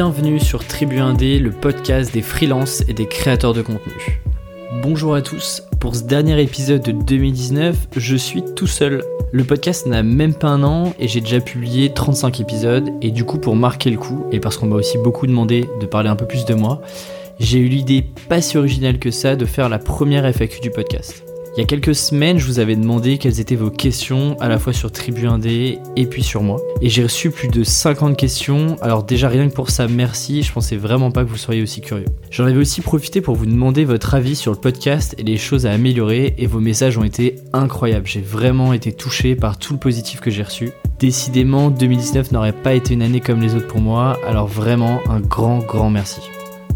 Bienvenue sur Tribu 1D, le podcast des freelances et des créateurs de contenu. Bonjour à tous, pour ce dernier épisode de 2019, je suis tout seul. Le podcast n'a même pas un an et j'ai déjà publié 35 épisodes et du coup pour marquer le coup et parce qu'on m'a aussi beaucoup demandé de parler un peu plus de moi, j'ai eu l'idée pas si originale que ça de faire la première FAQ du podcast. Il y a quelques semaines, je vous avais demandé quelles étaient vos questions à la fois sur Tribu 1D et puis sur moi. Et j'ai reçu plus de 50 questions. Alors déjà rien que pour ça, merci. Je pensais vraiment pas que vous seriez aussi curieux. J'en avais aussi profité pour vous demander votre avis sur le podcast et les choses à améliorer et vos messages ont été incroyables. J'ai vraiment été touché par tout le positif que j'ai reçu. Décidément, 2019 n'aurait pas été une année comme les autres pour moi. Alors vraiment un grand grand merci.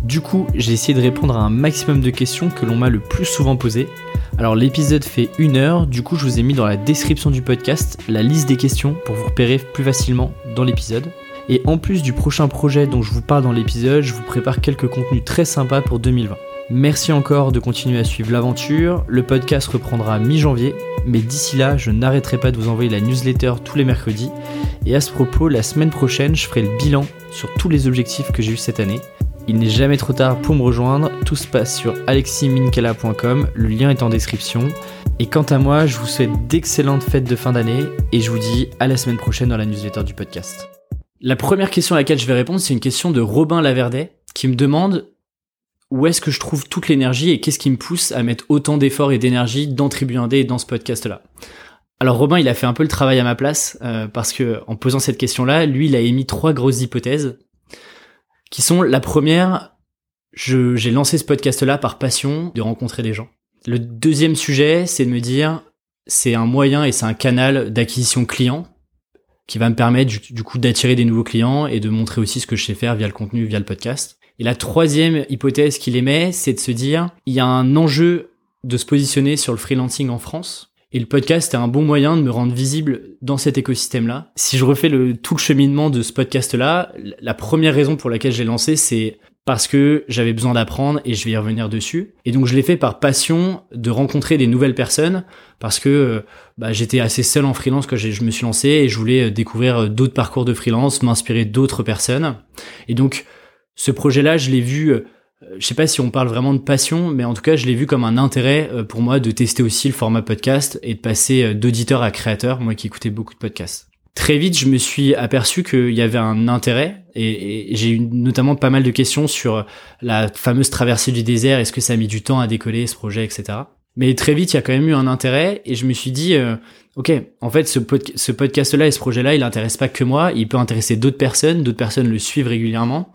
Du coup, j'ai essayé de répondre à un maximum de questions que l'on m'a le plus souvent posées. Alors l'épisode fait une heure, du coup je vous ai mis dans la description du podcast la liste des questions pour vous repérer plus facilement dans l'épisode. Et en plus du prochain projet dont je vous parle dans l'épisode, je vous prépare quelques contenus très sympas pour 2020. Merci encore de continuer à suivre l'aventure. Le podcast reprendra mi-janvier, mais d'ici là, je n'arrêterai pas de vous envoyer la newsletter tous les mercredis. Et à ce propos, la semaine prochaine, je ferai le bilan sur tous les objectifs que j'ai eu cette année. Il n'est jamais trop tard pour me rejoindre, tout se passe sur aleximinkela.com, le lien est en description. Et quant à moi, je vous souhaite d'excellentes fêtes de fin d'année et je vous dis à la semaine prochaine dans la newsletter du podcast. La première question à laquelle je vais répondre, c'est une question de Robin Laverdet qui me demande où est-ce que je trouve toute l'énergie et qu'est-ce qui me pousse à mettre autant d'efforts et d'énergie dans Tribu 1D et dans ce podcast-là. Alors Robin, il a fait un peu le travail à ma place euh, parce que en posant cette question-là, lui, il a émis trois grosses hypothèses qui sont la première, j'ai lancé ce podcast-là par passion de rencontrer des gens. Le deuxième sujet, c'est de me dire, c'est un moyen et c'est un canal d'acquisition client qui va me permettre du, coup d'attirer des nouveaux clients et de montrer aussi ce que je sais faire via le contenu, via le podcast. Et la troisième hypothèse qu'il émet, c'est de se dire, il y a un enjeu de se positionner sur le freelancing en France et le podcast est un bon moyen de me rendre visible dans cet écosystème-là. Si je refais le, tout le cheminement de ce podcast-là, la première raison pour laquelle j'ai lancé, c'est parce que j'avais besoin d'apprendre et je vais y revenir dessus. Et donc je l'ai fait par passion de rencontrer des nouvelles personnes parce que bah, j'étais assez seul en freelance quand je me suis lancé et je voulais découvrir d'autres parcours de freelance, m'inspirer d'autres personnes. Et donc ce projet-là, je l'ai vu euh, je sais pas si on parle vraiment de passion, mais en tout cas, je l'ai vu comme un intérêt euh, pour moi de tester aussi le format podcast et de passer euh, d'auditeur à créateur, moi qui écoutais beaucoup de podcasts. Très vite, je me suis aperçu qu'il y avait un intérêt et, j'ai eu notamment pas mal de questions sur la fameuse traversée du désert, est-ce que ça a mis du temps à décoller ce projet, etc. Mais très vite, il y a quand même eu un intérêt et je me suis dit, ok, en fait, ce, podcast-là et ce projet-là, il intéresse pas que moi, il peut intéresser d'autres personnes, d'autres personnes le suivent régulièrement.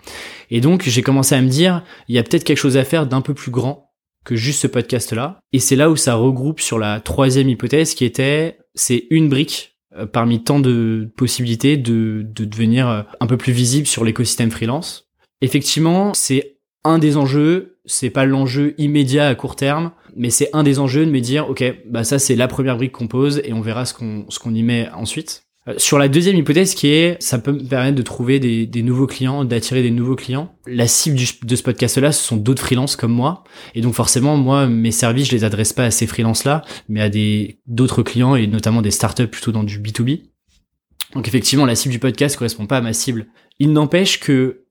Et donc, j'ai commencé à me dire, il y a peut-être quelque chose à faire d'un peu plus grand que juste ce podcast-là. Et c'est là où ça regroupe sur la troisième hypothèse qui était, c'est une brique euh, parmi tant de possibilités de, de devenir euh, un peu plus visible sur l'écosystème freelance. Effectivement, c'est un des enjeux, c'est pas l'enjeu immédiat à court terme, mais c'est un des enjeux de me dire, ok, bah ça c'est la première brique qu'on pose et on verra ce qu'on ce qu'on y met ensuite. Euh, sur la deuxième hypothèse qui est, ça peut me permettre de trouver des, des nouveaux clients, d'attirer des nouveaux clients. La cible de ce podcast-là, ce sont d'autres freelances comme moi. Et donc forcément, moi, mes services, je les adresse pas à ces freelances-là, mais à des d'autres clients et notamment des startups plutôt dans du B2B. Donc effectivement, la cible du podcast correspond pas à ma cible. Il n'empêche que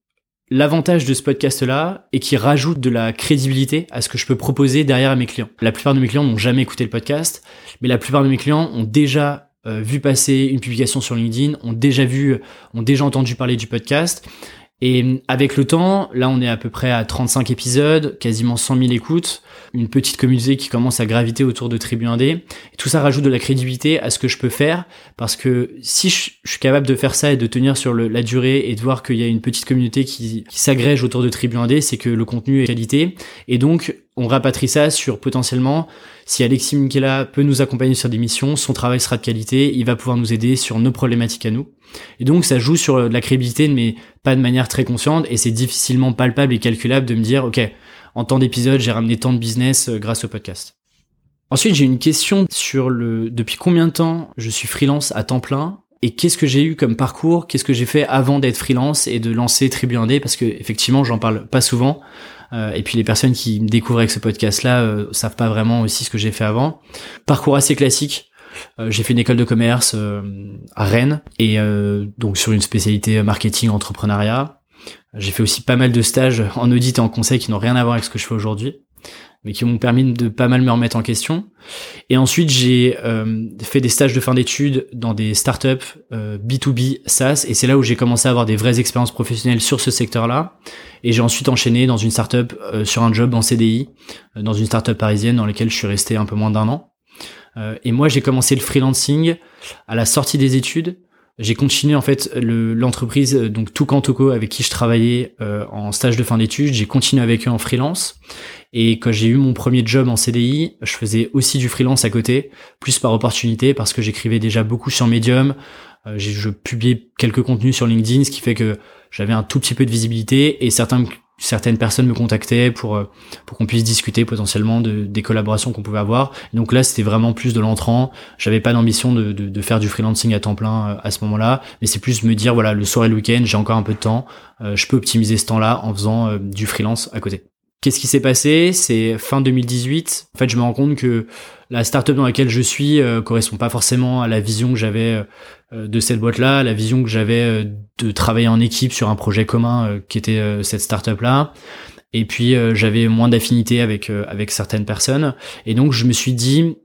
L'avantage de ce podcast-là est qu'il rajoute de la crédibilité à ce que je peux proposer derrière à mes clients. La plupart de mes clients n'ont jamais écouté le podcast, mais la plupart de mes clients ont déjà euh, vu passer une publication sur LinkedIn, ont déjà vu, ont déjà entendu parler du podcast et avec le temps, là on est à peu près à 35 épisodes, quasiment 100 000 écoutes, une petite communauté qui commence à graviter autour de Tribu 1D. Et tout ça rajoute de la crédibilité à ce que je peux faire, parce que si je, suis capable de faire ça et de tenir sur la durée et de voir qu'il y a une petite communauté qui, s'agrège autour de Tribu 1D, c'est que le contenu est qualité. Et donc on rapatrie ça sur potentiellement si Alexis Minkela peut nous accompagner sur des missions, son travail sera de qualité, il va pouvoir nous aider sur nos problématiques à nous. Et donc ça joue sur la crédibilité, mais pas de manière très consciente, et c'est difficilement palpable et calculable de me dire, ok, en temps d'épisode, j'ai ramené tant de business euh, grâce au podcast. Ensuite, j'ai une question sur le depuis combien de temps je suis freelance à temps plein et qu'est-ce que j'ai eu comme parcours, qu'est-ce que j'ai fait avant d'être freelance et de lancer Tribu 1D parce que effectivement, j'en parle pas souvent. Euh, et puis les personnes qui me découvrent avec ce podcast-là euh, savent pas vraiment aussi ce que j'ai fait avant. Parcours assez classique. Euh, j'ai fait une école de commerce à Rennes et donc sur une spécialité marketing entrepreneuriat. J'ai fait aussi pas mal de stages en audit et en conseil qui n'ont rien à voir avec ce que je fais aujourd'hui mais qui m'ont permis de pas mal me remettre en question. Et ensuite, j'ai euh, fait des stages de fin d'études dans des startups euh, B2B SaaS, et c'est là où j'ai commencé à avoir des vraies expériences professionnelles sur ce secteur-là. Et j'ai ensuite enchaîné dans une startup euh, sur un job en CDI, euh, dans une startup parisienne dans laquelle je suis resté un peu moins d'un an. Euh, et moi, j'ai commencé le freelancing à la sortie des études. J'ai continué en fait l'entreprise donc Toucan avec qui je travaillais en stage de fin d'études. J'ai continué avec eux en freelance et quand j'ai eu mon premier job en CDI, je faisais aussi du freelance à côté, plus par opportunité, parce que j'écrivais déjà beaucoup sur Medium. Euh, je publiais quelques contenus sur LinkedIn, ce qui fait que j'avais un tout petit peu de visibilité et certains, certaines personnes me contactaient pour, euh, pour qu'on puisse discuter potentiellement de, des collaborations qu'on pouvait avoir. donc là, c'était vraiment plus de l'entrant. J'avais pas d'ambition de, de, faire du freelancing à temps plein euh, à ce moment-là, mais c'est plus me dire, voilà, le soir et le week-end, j'ai encore un peu de temps, je peux optimiser ce temps-là en faisant du freelance à côté. Qu'est-ce qui s'est passé? C'est fin 2018. En fait, je me rends compte que la startup dans laquelle je suis euh, correspond pas forcément à la vision que j'avais euh, de cette boîte-là, la vision que j'avais euh, de travailler en équipe sur un projet commun euh, qui était cette startup-là. Et puis j'avais moins d'affinité avec avec certaines personnes. Et donc je me suis dit,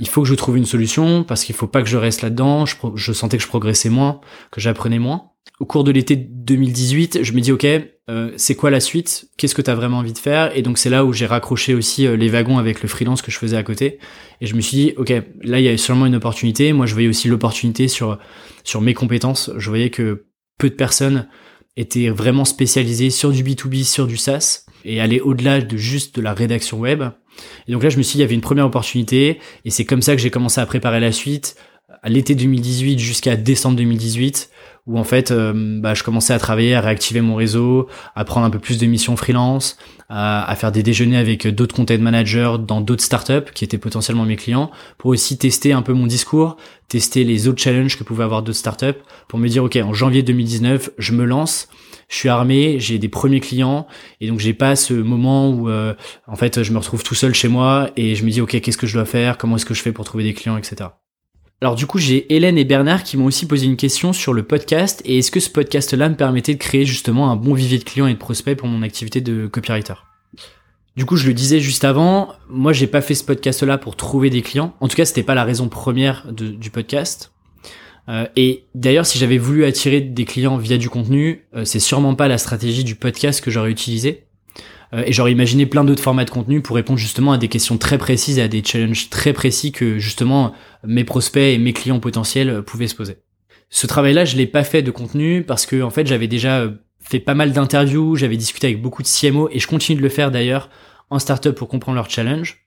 il faut que je trouve une solution parce qu'il faut pas que je reste là-dedans. Je, je sentais que je progressais moins, que j'apprenais moins au cours de l'été 2018, je me dis ok, euh, c'est quoi la suite? Qu'est-ce que tu as vraiment envie de faire? Et donc c'est là où j'ai raccroché aussi euh, les wagons avec le freelance que je faisais à côté. Et je me suis dit ok, là il y a sûrement une opportunité. Moi je voyais aussi l'opportunité sur sur mes compétences. Je voyais que peu de personnes étaient vraiment spécialisées sur du B2B, sur du SaaS et aller au-delà de juste de la rédaction web. Et donc là je me suis dit il y avait une première opportunité. Et c'est comme ça que j'ai commencé à préparer la suite à l'été 2018 jusqu'à décembre 2018 où en fait euh, bah, je commençais à travailler, à réactiver mon réseau, à prendre un peu plus de missions freelance, à, faire des déjeuners avec d'autres content managers dans d'autres startups qui étaient potentiellement mes clients, pour aussi tester un peu mon discours, tester les autres challenges que pouvaient avoir d'autres startups, pour me dire ok en janvier 2019 je me lance, je suis armé, j'ai des premiers clients et donc j'ai pas ce moment où euh, en fait je me retrouve tout seul chez moi et je me dis ok qu'est-ce que je dois faire, comment est-ce que je fais pour trouver des clients etc. Alors du coup, j'ai Hélène et Bernard qui m'ont aussi posé une question sur le podcast et est-ce que ce podcast-là me permettait de créer justement un bon vivier de clients et de prospects pour mon activité de copywriter? Du coup, je le disais juste avant, moi j'ai pas fait ce podcast-là pour trouver des clients. En tout cas, c'était pas la raison première du podcast. Euh, et d'ailleurs, si j'avais voulu attirer des clients via du contenu, euh, c'est sûrement pas la stratégie du podcast que j'aurais utilisé. Euh, et j'aurais imaginé plein d'autres formats de contenu pour répondre justement à des questions très précises et à des challenges très précis que justement mes prospects et mes clients potentiels pouvaient se poser. Ce travail-là, je l'ai pas fait de contenu parce que en fait, j'avais déjà euh, fait pas mal d'interviews, j'avais discuté avec beaucoup de CMO et je continue de le faire d'ailleurs en startup pour comprendre leurs challenges.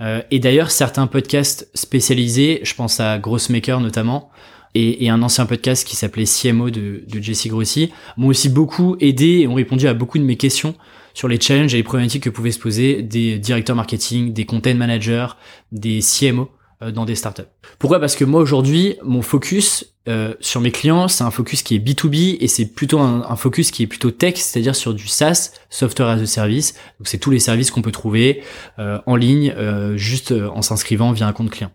Euh, et d'ailleurs, certains podcasts spécialisés, je pense à Grossmaker notamment, et, un ancien podcast qui s'appelait CMO de, de Jesse Grossi, m'ont aussi beaucoup aidé et ont répondu à beaucoup de mes questions sur les challenges et les problématiques que pouvaient se poser des directeurs marketing, des content managers, des CMO euh, dans des startups. Pourquoi? Parce que moi aujourd'hui, mon focus euh, sur mes clients, c'est un focus qui est B2B et c'est plutôt un, focus qui est plutôt tech, c'est-à-dire sur du SaaS, Software as a Service. Donc c'est tous les services qu'on peut trouver euh, en ligne, juste en s'inscrivant via un compte client.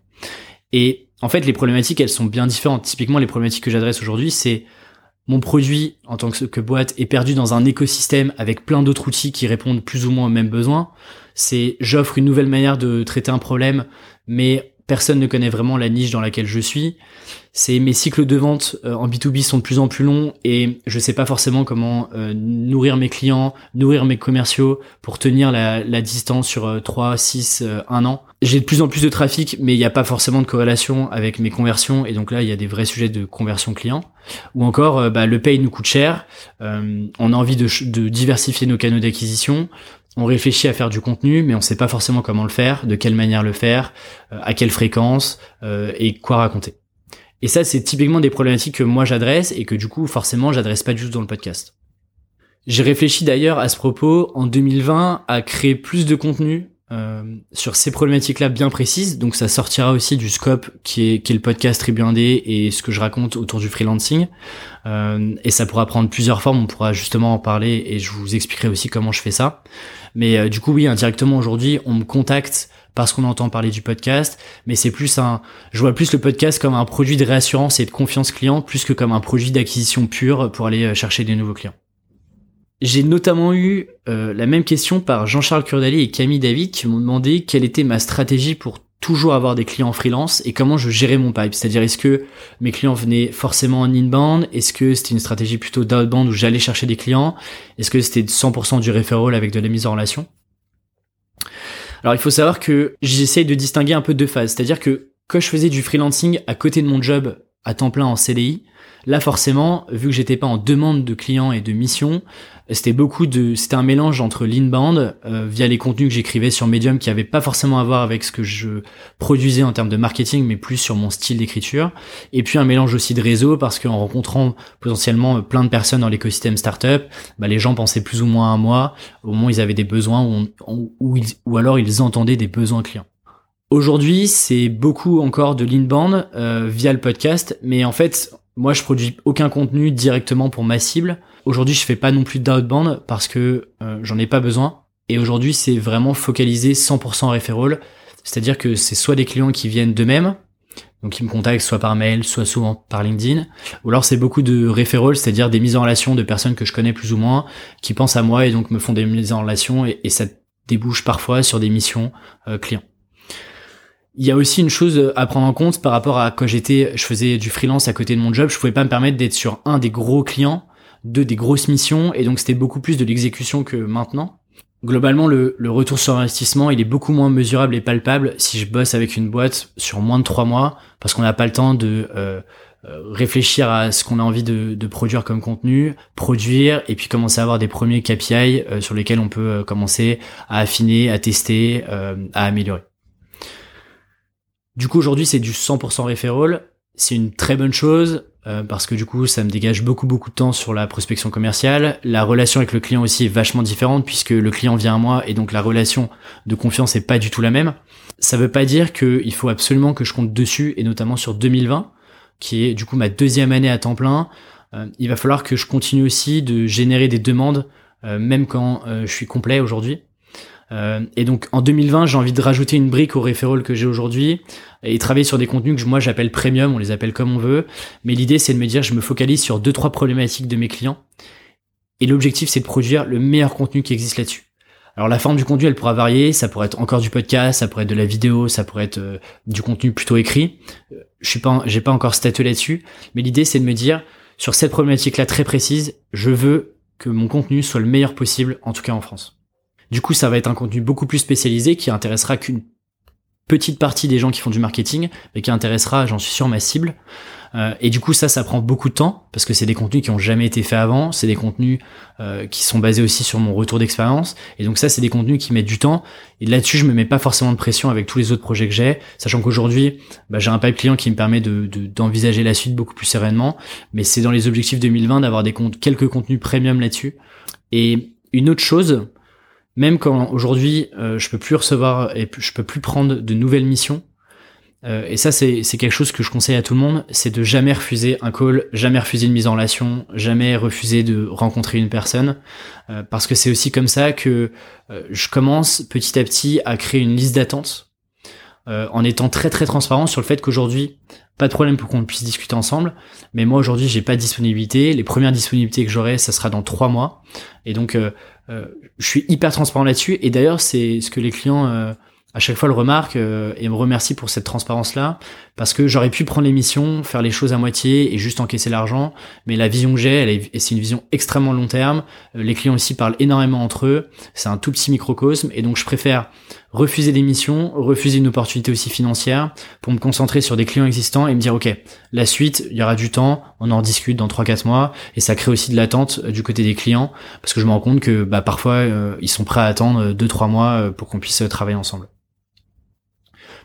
Et en fait, les problématiques, elles sont bien différentes. Typiquement, les problématiques que j'adresse aujourd'hui, c'est mon produit en tant que, boîte est perdu dans un écosystème avec plein d'autres outils qui répondent plus ou moins aux mêmes besoins. C'est j'offre une nouvelle manière de traiter un problème, mais personne ne connaît vraiment la niche dans laquelle je suis. C'est mes cycles de vente euh, en B2B sont de plus en plus longs et je sais pas forcément comment euh, nourrir mes clients, nourrir mes commerciaux pour tenir la, la distance sur 3, 6, 1 an. J'ai de plus en plus de trafic, mais il n'y a pas forcément de corrélation avec mes conversions et donc là il y a des vrais sujets de conversion client. Ou encore, euh, bah, le pay nous coûte cher, on a envie de, de diversifier nos canaux d'acquisition, on réfléchit à faire du contenu, mais on sait pas forcément comment le faire, de quelle manière le faire, euh, à quelle fréquence euh, et quoi raconter. Et ça, c'est typiquement des problématiques que moi j'adresse et que du coup, forcément, j'adresse pas du tout dans le podcast. J'ai réfléchi d'ailleurs à ce propos en 2020 à créer plus de contenu euh, sur ces problématiques-là bien précises. Donc ça sortira aussi du scope qui est, qui le podcast Tribuindé et ce que je raconte autour du freelancing. Euh, et ça pourra prendre plusieurs formes, on pourra justement en parler et je vous expliquerai aussi comment je fais ça. Mais euh, du coup, oui, indirectement aujourd'hui, on me contacte parce qu'on entend parler du podcast, mais c'est plus un, je vois plus le podcast comme un produit de réassurance et de confiance client, plus que comme un produit d'acquisition pure pour aller euh, chercher des nouveaux clients. J'ai notamment eu euh, la même question par Jean-Charles Curdali et Camille David qui m'ont demandé quelle était ma stratégie pour toujours avoir des clients freelance et comment je gérais mon pipe. C'est-à-dire est-ce que mes clients venaient forcément en inbound? Est-ce que c'était une stratégie plutôt d'outbound où j'allais chercher des clients? Est-ce que c'était 100% du referral avec de la mise en relation? Alors il faut savoir que j'essaye de distinguer un peu deux phases. C'est-à-dire que quand je faisais du freelancing à côté de mon job à temps plein en CDI, là forcément, vu que j'étais pas en demande de clients et de missions, c'était beaucoup de, c'était un mélange entre l'inbound euh, via les contenus que j'écrivais sur Medium qui avaient pas forcément à voir avec ce que je produisais en termes de marketing, mais plus sur mon style d'écriture. Et puis un mélange aussi de réseau parce qu'en rencontrant potentiellement plein de personnes dans l'écosystème startup, bah, les gens pensaient plus ou moins à moi au moment où ils avaient des besoins ou, ou, ou alors ils entendaient des besoins clients. Aujourd'hui, c'est beaucoup encore de l'inbound euh, via le podcast, mais en fait, moi, je produis aucun contenu directement pour ma cible. Aujourd'hui, je fais pas non plus d'outbound parce que euh, j'en ai pas besoin. Et aujourd'hui, c'est vraiment focalisé 100% referral. C'est-à-dire que c'est soit des clients qui viennent d'eux-mêmes, donc ils me contactent soit par mail, soit souvent par LinkedIn, ou alors c'est beaucoup de referral, c'est-à-dire des mises en relation de personnes que je connais plus ou moins, qui pensent à moi et donc me font des mises en relation et, ça débouche parfois sur des missions euh, clients. Il y a aussi une chose à prendre en compte par rapport à quand j'étais, je faisais du freelance à côté de mon job, je pouvais pas me permettre d'être sur un des gros clients, deux des grosses missions, et donc c'était beaucoup plus de l'exécution que maintenant. Globalement, le, retour sur investissement, il est beaucoup moins mesurable et palpable si je bosse avec une boîte sur moins de trois mois, parce qu'on n'a pas le temps de euh, euh, réfléchir à ce qu'on a envie de, produire comme contenu, produire, et puis commencer à avoir des premiers KPI euh, sur lesquels on peut commencer à affiner, à tester, à améliorer. Du coup, aujourd'hui, c'est du 100% referral. C'est une très bonne chose euh, parce que du coup, ça me dégage beaucoup beaucoup de temps sur la prospection commerciale. La relation avec le client aussi est vachement différente puisque le client vient à moi et donc la relation de confiance est pas du tout la même. Ça veut pas dire qu'il faut absolument que je compte dessus et notamment sur 2020 qui est du coup ma deuxième année à temps plein. Euh, il va falloir que je continue aussi de générer des demandes euh, même quand je suis complet aujourd'hui. Euh, et donc en 2020, j'ai envie de rajouter une brique au referral que j'ai aujourd'hui et travailler sur des contenus que moi j'appelle premium, on les appelle comme on veut. Mais l'idée c'est de me dire je me focalise sur deux trois problématiques de mes clients et l'objectif c'est de produire le meilleur contenu qui existe là-dessus. Alors la forme du contenu elle pourra varier, ça pourrait être encore du podcast, ça pourrait être de la vidéo, ça pourrait être euh, du contenu plutôt écrit. Euh, je suis pas, j'ai pas encore statué là-dessus, mais l'idée c'est de me dire sur cette problématique là très précise, je veux que mon contenu soit le meilleur possible, en tout cas en France. Du coup, ça va être un contenu beaucoup plus spécialisé qui intéressera qu'une petite partie des gens qui font du marketing, mais qui intéressera, j'en suis sûr, ma cible. Euh, et du coup, ça, ça prend beaucoup de temps parce que c'est des contenus qui ont jamais été faits avant. C'est des contenus euh, qui sont basés aussi sur mon retour d'expérience. Et donc ça, c'est des contenus qui mettent du temps. Et là-dessus, je me mets pas forcément de pression avec tous les autres projets que j'ai, sachant qu'aujourd'hui, bah, j'ai un pipe client qui me permet de d'envisager la suite beaucoup plus sereinement. Mais c'est dans les objectifs 2020 d'avoir des comptes, quelques contenus premium là-dessus. Et une autre chose, même quand aujourd'hui euh, je peux plus recevoir et je peux plus prendre de nouvelles missions. Euh, et ça c'est quelque chose que je conseille à tout le monde, c'est de jamais refuser un call, jamais refuser une mise en relation, jamais refuser de rencontrer une personne, euh, parce que c'est aussi comme ça que je commence petit à petit à créer une liste d'attente, en étant très très transparent sur le fait qu'aujourd'hui pas de problème pour qu'on puisse discuter ensemble. Mais moi aujourd'hui, j'ai pas de disponibilité. Les premières disponibilités que j'aurai, ça sera dans trois mois. Et donc, euh, je suis hyper transparent là-dessus. Et d'ailleurs, c'est ce que les clients euh, à chaque fois le remarquent euh, et me remercient pour cette transparence-là, parce que j'aurais pu prendre l'émission, faire les choses à moitié et juste encaisser l'argent. Mais la vision que j'ai, est, c'est une vision extrêmement long terme. les clients aussi parlent énormément entre eux. C'est un tout petit microcosme, et donc je préfère refuser des missions, refuser une opportunité aussi financière pour me concentrer sur des clients existants et me dire ok, la suite, il y aura du temps, on en discute dans 3-4 mois et ça crée aussi de l'attente euh, du côté des clients parce que je me rends compte que bah, parfois euh, ils sont prêts à attendre 2-3 mois euh, pour qu'on puisse travailler ensemble.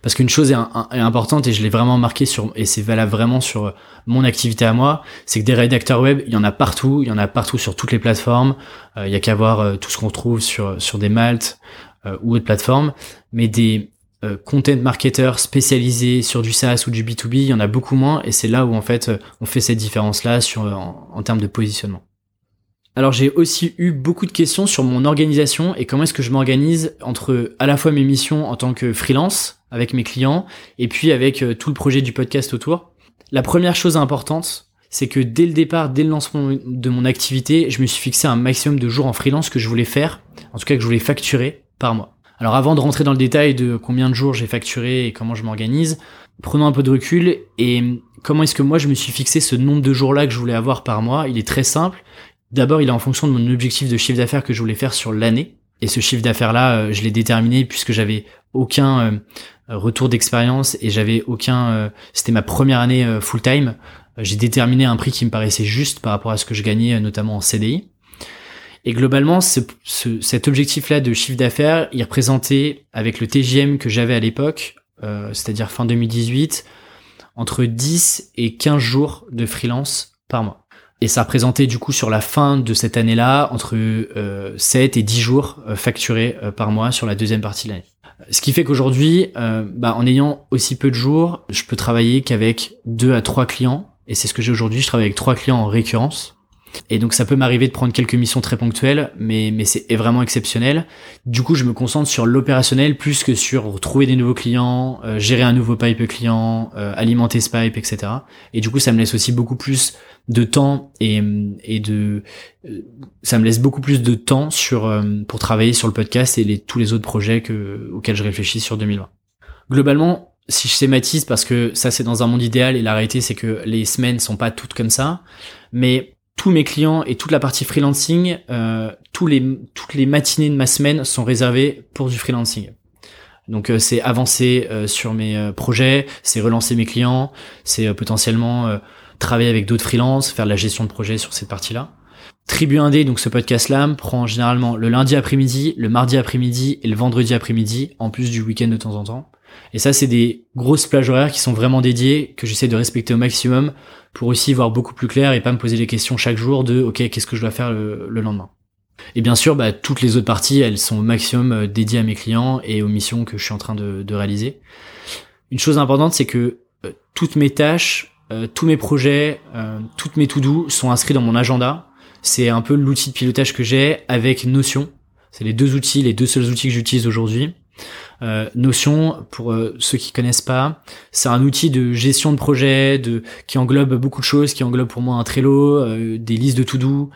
Parce qu'une chose est, importante et je l'ai vraiment marqué sur et c'est valable vraiment sur mon activité à moi, c'est que des rédacteurs web, il y en a partout, il y en a partout sur toutes les plateformes. il y a qu'à voir tout ce qu'on trouve sur sur des maltes, ou autres plateformes, mais des euh, content marketers spécialisés sur du SaaS ou du B2B, il y en a beaucoup moins, et c'est là où en fait on fait cette différence-là sur en, termes de positionnement. Alors j'ai aussi eu beaucoup de questions sur mon organisation et comment est-ce que je m'organise entre à la fois mes missions en tant que freelance avec mes clients et puis avec euh, tout le projet du podcast autour. La première chose importante, c'est que dès le départ, dès le lancement de mon activité, je me suis fixé un maximum de jours en freelance que je voulais faire, en tout cas que je voulais facturer par mois. Alors avant de rentrer dans le détail de combien de jours j'ai facturé et comment je m'organise, prenons un peu de recul et comment est-ce que moi je me suis fixé ce nombre de jours-là que je voulais avoir par mois? Il est très simple. D'abord, il est en fonction de mon objectif de chiffre d'affaires que je voulais faire sur l'année. Et ce chiffre d'affaires-là, euh, je l'ai déterminé puisque j'avais aucun euh, retour d'expérience et j'avais aucun. Euh, c'était ma première année full time. J'ai déterminé un prix qui me paraissait juste par rapport à ce que je gagnais, notamment en CDI. Et globalement, ce, cet objectif-là de chiffre d'affaires, il représentait, avec le TGM que j'avais à l'époque, c'est-à-dire fin 2018, entre 10 et 15 jours de freelance par mois. Et ça représentait du coup sur la fin de cette année-là entre euh, 7 et 10 jours euh, facturés euh, par mois sur la deuxième partie de l'année. Ce qui fait qu'aujourd'hui, euh, bah, en ayant aussi peu de jours, je peux travailler qu'avec 2 à 3 clients. Et c'est ce que j'ai aujourd'hui, je travaille avec 3 clients en récurrence. Et donc ça peut m'arriver de prendre quelques missions très ponctuelles, mais, mais c'est vraiment exceptionnel. Du coup, je me concentre sur l'opérationnel plus que sur trouver des nouveaux clients, euh, gérer un nouveau pipe client, euh, alimenter ce pipe, etc. Et du coup, ça me laisse aussi beaucoup plus de temps et, et de euh, ça me laisse beaucoup plus de temps sur pour travailler sur le podcast et les, tous les autres projets que, auxquels je réfléchis sur 2020. Globalement, si je schématise parce que ça c'est dans un monde idéal et la réalité c'est que les semaines sont pas toutes comme ça, mais tous mes clients et toute la partie freelancing, euh, toutes les matinées de ma semaine sont réservées pour du freelancing. Donc euh, c'est avancer euh, sur mes euh, projets, c'est relancer mes clients, c'est potentiellement travailler avec d'autres freelances, faire de la gestion de projet sur cette partie-là. Tribu Indé, donc ce podcast-là, prend généralement le lundi après-midi, le mardi après-midi et le vendredi après-midi, en plus du week-end de temps en temps. Et ça, c'est des grosses plages horaires qui sont vraiment dédiées, que j'essaie de respecter au maximum pour aussi voir beaucoup plus clair et pas me poser les questions chaque jour de ok qu'est-ce que je dois faire le, lendemain. Et bien sûr, bah, toutes les autres parties, elles sont au maximum euh, dédiées à mes clients et aux missions que je suis en train de, réaliser. Une chose importante, c'est que euh, toutes mes tâches, euh, tous mes projets, toutes mes to-do sont inscrits dans mon agenda. C'est un peu l'outil de pilotage que j'ai avec Notion. C'est les deux outils, les deux seuls outils que j'utilise aujourd'hui. Euh, Notion, pour euh, ceux qui connaissent pas, c'est un outil de gestion de projet, qui englobe beaucoup de choses, qui englobe pour moi un Trello, euh, des listes de to-do,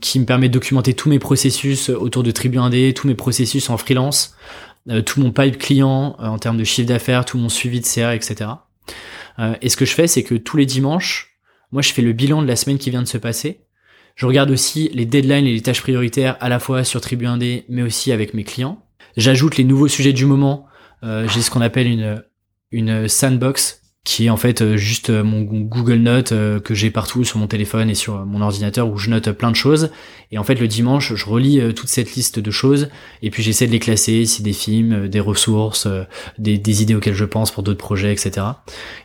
qui me permet de documenter tous mes processus autour de Tribu 1D, tous mes processus en freelance, tout mon pipe client en termes de chiffre d'affaires, tout mon suivi de CR, etc. et ce que je fais, c'est que tous les dimanches, moi, je fais le bilan de la semaine qui vient de se passer. Je regarde aussi les deadlines et les tâches prioritaires à la fois sur Tribu 1D, mais aussi avec mes clients. J'ajoute les nouveaux sujets du moment. Euh, j'ai ce qu'on appelle une, une sandbox qui est en fait euh, juste euh, mon Google Note que j'ai partout sur mon téléphone et sur mon ordinateur où je note plein de choses. Et en fait le dimanche, je relis toute cette liste de choses et puis j'essaie de les classer, si des films, des ressources, des, des, idées auxquelles je pense pour d'autres projets, etc.